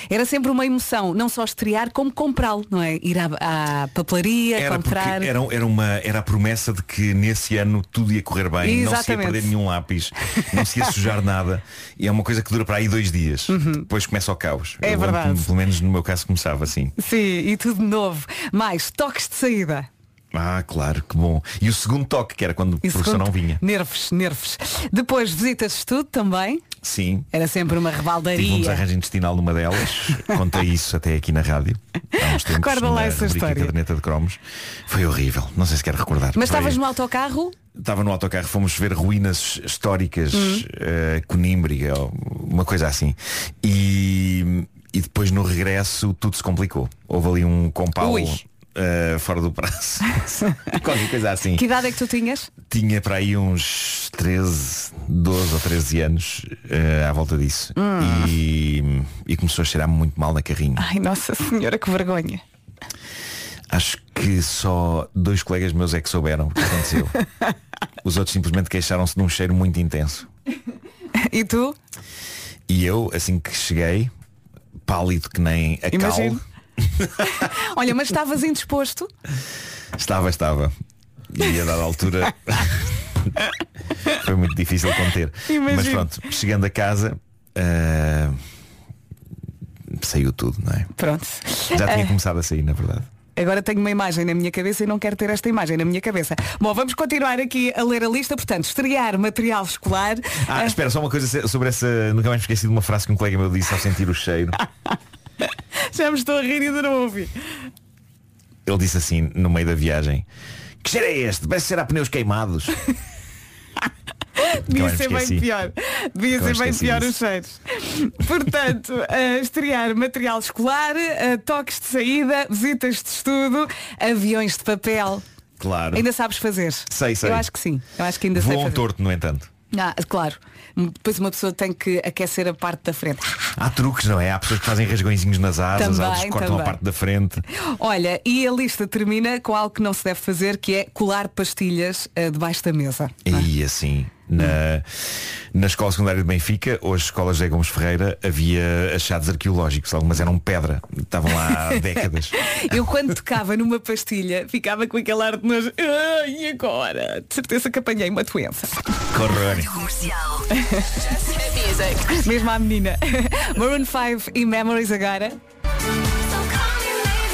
Era sempre uma emoção, não só estrear, como comprá-lo, não é? Ir à, à papelaria, Era, comprar. era, era, uma, era a promessa de que nesse ano tudo ia correr bem, não se ia Exatamente. perder nenhum lápis, não se ia sujar nada. E é uma coisa que dura para aí dois dias. Depois começa o caos. É Eu verdade. Pelo menos no meu caso começava assim. Sim, e tudo novo. Mais toques de saída. Ah, claro, que bom. E o segundo toque, que era quando o professor segundo, não vinha. Nervos, nervos. Depois visitas de estudo também. Sim. Era sempre uma Tive um rebaldaria. desarranjo intestinal numa delas. Contei isso até aqui na rádio. Há uns tempos, Recorda lá essa história. Caderneta de cromos. Foi horrível. Não sei se quer recordar. Mas estavas no autocarro? Estava no autocarro, fomos ver ruínas históricas, Hum. eh, Conímbriga, uma coisa assim. E, e depois no regresso tudo se complicou. Houve ali um compau Ui. Eh, fora do prazo. Qualquer coisa assim. Que idade é que tu tinhas? Tinha para aí uns 13, 12 ou 13 anos eh, à volta disso. Hum. E, e começou a cheirar muito mal na carrinha. Ai, nossa senhora, que vergonha. Acho que só dois colegas meus é que souberam o que aconteceu. Os outros simplesmente queixaram-se de um cheiro muito intenso. E tu? E eu, assim que cheguei, pálido que nem a cal, Imagino. Olha, mas estavas indisposto? estava, estava. E a dada altura foi muito difícil conter. Imagino. Mas pronto, chegando a casa, ah, saiu tudo, não é? Pronto. Já tinha Ah, começado a sair, na verdade. Agora tenho uma imagem na minha cabeça e não quero ter esta imagem na minha cabeça. Bom, vamos continuar aqui a ler a lista. Portanto, estrear material escolar. Ah, espera, só uma coisa sobre essa. Nunca mais esqueci de uma frase que um colega meu disse ao sentir o cheiro. Já me estou a rir e ainda não ouvi. Ele disse assim, no meio da viagem, que cheiro é este? Parece ser a pneus queimados. Devia ser bem pior. Devia ser bem pior disso. os cheiros. Portanto, eh, estrear material escolar, toques de saída, visitas de estudo, aviões de papel. Claro. Ainda sabes fazer? Sei, sei. Eu acho que sim. Eu acho que ainda sei Voam fazer. torto, no entanto. Ah, claro. Depois uma pessoa tem que aquecer a parte da frente. Há truques, não é? Há pessoas que fazem rasgõezinhos nas asas, Também, outros que cortam também. a parte da frente. Olha, e a lista termina com algo que não se deve fazer, que é colar pastilhas eh, debaixo da mesa. E assim, na, na escola secundária de Benfica, hoje escola José Gomes Ferreira, havia achados arqueológicos, algumas eram pedra, estavam lá há décadas. Eu quando tocava numa pastilha ficava com aquele ar de nojo. "Ah, e agora? De certeza que apanhei uma doença. Corrone. Comercial. Mesmo à menina. Maroon 5 e Memories agora.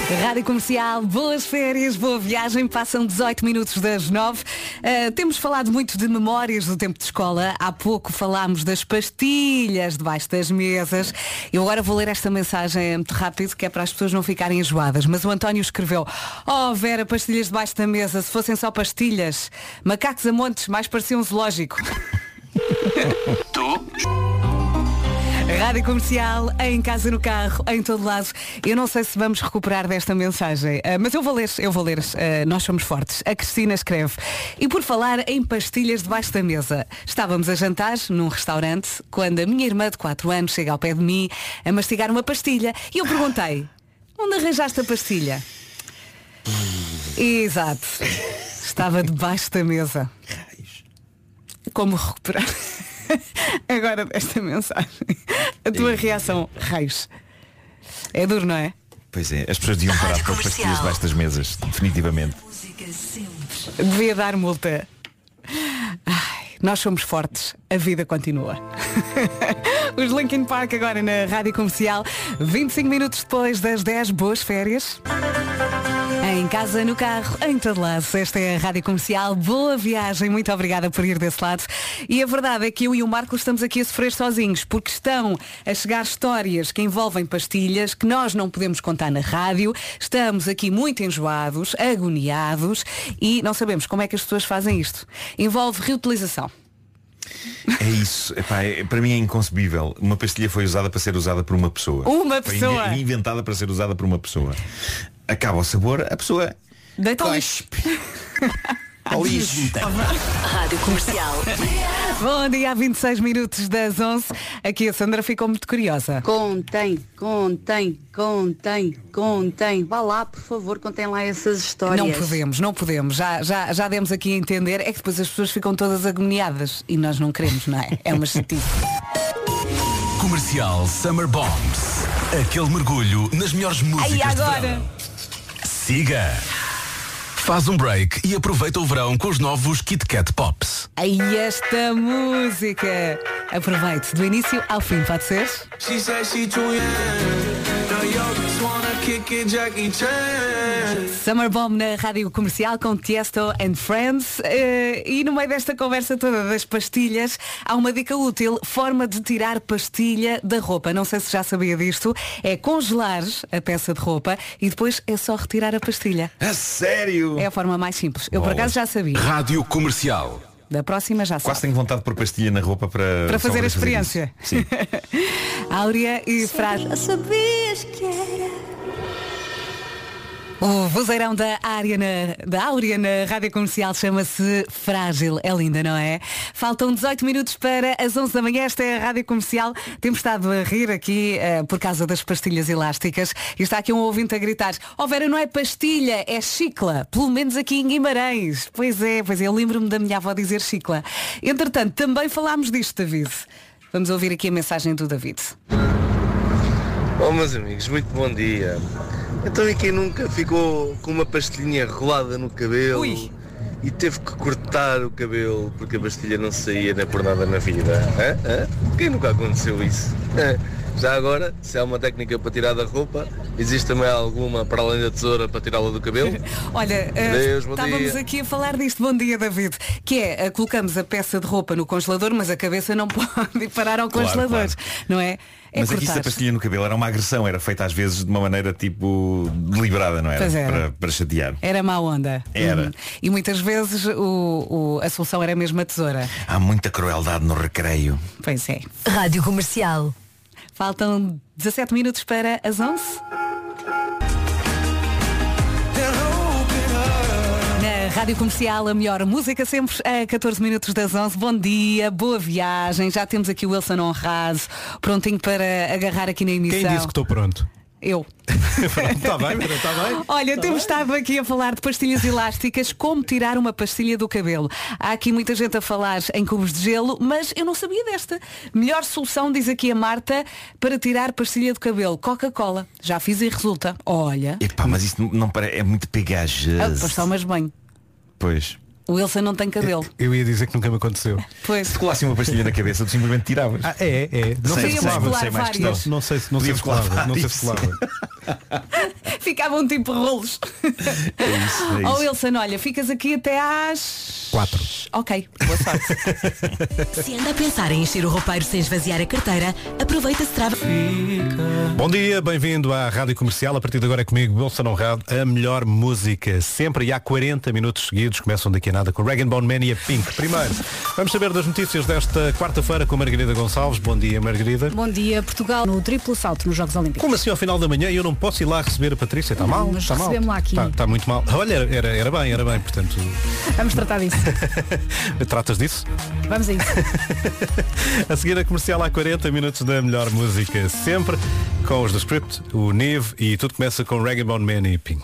Rádio Comercial, boas férias, boa viagem, passam 18 minutos das 9. Uh, temos falado muito de memórias do tempo de escola. Há pouco falámos das pastilhas debaixo das mesas. Eu agora vou ler esta mensagem muito rápido, que é para as pessoas não ficarem enjoadas. Mas o António escreveu, oh Vera, pastilhas debaixo da mesa, se fossem só pastilhas, macacos a montes, mais parecia um zoológico. Rádio Comercial, em casa, no carro, em todo lado. Eu não sei se vamos recuperar desta mensagem, ah, mas eu vou ler, eu vou ler. Ah, nós somos fortes. A Cristina escreve. E por falar em pastilhas debaixo da mesa, estávamos a jantar num restaurante quando a minha irmã de 4 anos chega ao pé de mim a mastigar uma pastilha. E eu perguntei, onde arranjaste a pastilha? Exato. Estava debaixo da mesa. Como recuperar? Agora desta mensagem. A tua reação, raios. É duro, não é? Pois é, as pessoas deviam parar com as pastilhas debaixo das mesas, definitivamente. Devia dar multa. Ai, nós somos fortes, a vida continua. Os Linkin Park agora na Rádio Comercial, 25 minutos depois das 10, boas férias. Em casa, no carro, em todo lado. Esta é a Rádio Comercial. Boa viagem. Muito obrigada por ir desse lado. E a verdade é que eu e o Marco estamos aqui a sofrer sozinhos, porque estão a chegar histórias que envolvem pastilhas que nós não podemos contar na rádio. Estamos aqui muito enjoados, agoniados e não sabemos como é que as pessoas fazem isto. Envolve reutilização. É isso. Epá, é- para mim é inconcebível. Uma pastilha foi usada para ser usada por uma pessoa. Uma Foi pessoa. inve- inventada para ser usada por uma pessoa. Acaba o sabor, a pessoa Deita ao cospe. Rádio Comercial. Bom dia, há 26 minutos das 11. Aqui a Sandra ficou muito curiosa. Contém, contém, contém, contém. Vá lá, por favor, contém lá essas histórias. Não podemos, não podemos. Já, já, já demos aqui a entender. É que depois as pessoas ficam todas agoniadas e nós não queremos, não é? É uma chatice. Comercial Summer Bombs. Aquele mergulho nas melhores músicas Aí de agora. Siga. Faz um break e aproveita o verão com os novos Kit Kat Pops. Aí esta música. Aproveite do início ao fim, pode ser? She it, Jackie Chan. Summer Bomb na rádio comercial com Tiesto and Friends. Eh, e no meio desta conversa toda das pastilhas, há uma dica útil: forma de tirar pastilha da roupa. Não sei se já sabia disto. É congelar a peça de roupa e depois é só retirar a pastilha. A sério? É a forma mais simples. Eu por acaso já sabia. Rádio Comercial. Da próxima já Quase sabe. tenho vontade de pôr pastilha na roupa para... Para fazer a experiência. Sim. Áurea e Frade. sabias que era. O vozeirão da área da Áurea na rádio comercial chama-se Frágil. É linda, não é? Faltam 18 minutos para as 11 da manhã. Esta é a rádio comercial. Temos estado a rir aqui eh, por causa das pastilhas elásticas. E está aqui um ouvinte a gritar: Oh Vera, não é pastilha, é chicla. Pelo menos aqui em Guimarães. Pois é, pois é. Eu lembro-me da minha avó dizer chicla. Entretanto, também falámos disto, David. Vamos ouvir aqui a mensagem do David. Oh meus amigos, muito bom dia. Então e quem nunca ficou com uma pastilhinha rolada no cabelo e teve que cortar o cabelo porque a pastilha não saía nem por nada na vida? Hã? Hã? Quem nunca aconteceu isso? Hã? Já agora, se há uma técnica para tirar da roupa, existe também alguma para além da tesoura para tirá-la do cabelo? Olha, eh, Adeus, bom estávamos dia. aqui a falar disto. Bom dia, David. Que é, eh, colocamos a peça de roupa no congelador, mas a cabeça não pode ir parar ao Claro, congelador. claro. Não é? É Mas aqui se a pastilha no cabelo era uma agressão, era feita às vezes de uma maneira tipo deliberada, não era? Pois era. Para, para chatear. Era má onda. Era. Hum. E muitas vezes o, o- a solução era mesmo a tesoura. Há muita crueldade no recreio. Pois é. Rádio Comercial. Faltam 17 minutos para as 11. Na Rádio Comercial, a melhor música sempre a 14 minutos das 11. Bom dia, boa viagem. Já temos aqui o Wilson Honrado, prontinho para agarrar aqui na emissão. Quem disse que estou pronto? Eu. Está bem, está bem. Olha, temos estado aqui a falar de pastilhas elásticas, como tirar uma pastilha do cabelo. Há aqui muita gente a falar em cubos de gelo, mas eu não sabia desta. Melhor solução, diz aqui a Marta, para tirar pastilha do cabelo. Coca-Cola. Já fiz e resulta. Olha. Epá, mas isso não- não parece, é muito Ah, pegajoso. Pois tomas bem. Pois. O Wilson não tem cabelo. Eu ia dizer que nunca me aconteceu. Pois. Se colasse uma pastilha na cabeça, tu simplesmente tiravas. Ah, é, é. Não Sem- sei se colava. sem mais Não, questão. não sei se não sei se colava. Não sei se colava. Ficavam tipo rolos. É isso, é Oh isso. Wilson, olha, ficas aqui até às. Quatro. Ok, boa sorte. Se anda a pensar em encher o roupeiro sem esvaziar a carteira, aproveita-se trava. Bom dia, bem-vindo à Rádio Comercial. A partir de agora é comigo, Wilson Honrado, a melhor música. Sempre e há 40 minutos seguidos. Começam daqui a nada com Regan Bone Man e a Pink. Primeiro, vamos saber das notícias desta quarta-feira com Margarida Gonçalves. Bom dia, Margarida. Bom dia, Portugal no triplo salto nos Jogos Olímpicos. Como assim ao final da manhã eu não posso ir lá receber a Patrícia? Está mal? mas Está mal? recebemos lá aqui. Está, está muito mal. Olha, era, era, era bem, era bem, portanto. Vamos tratar disso. Tratas disso? Vamos a isso. A seguir a comercial há 40 minutos da melhor música sempre com os do Script, o Nive e tudo começa com Reggae Bone Man e Pink.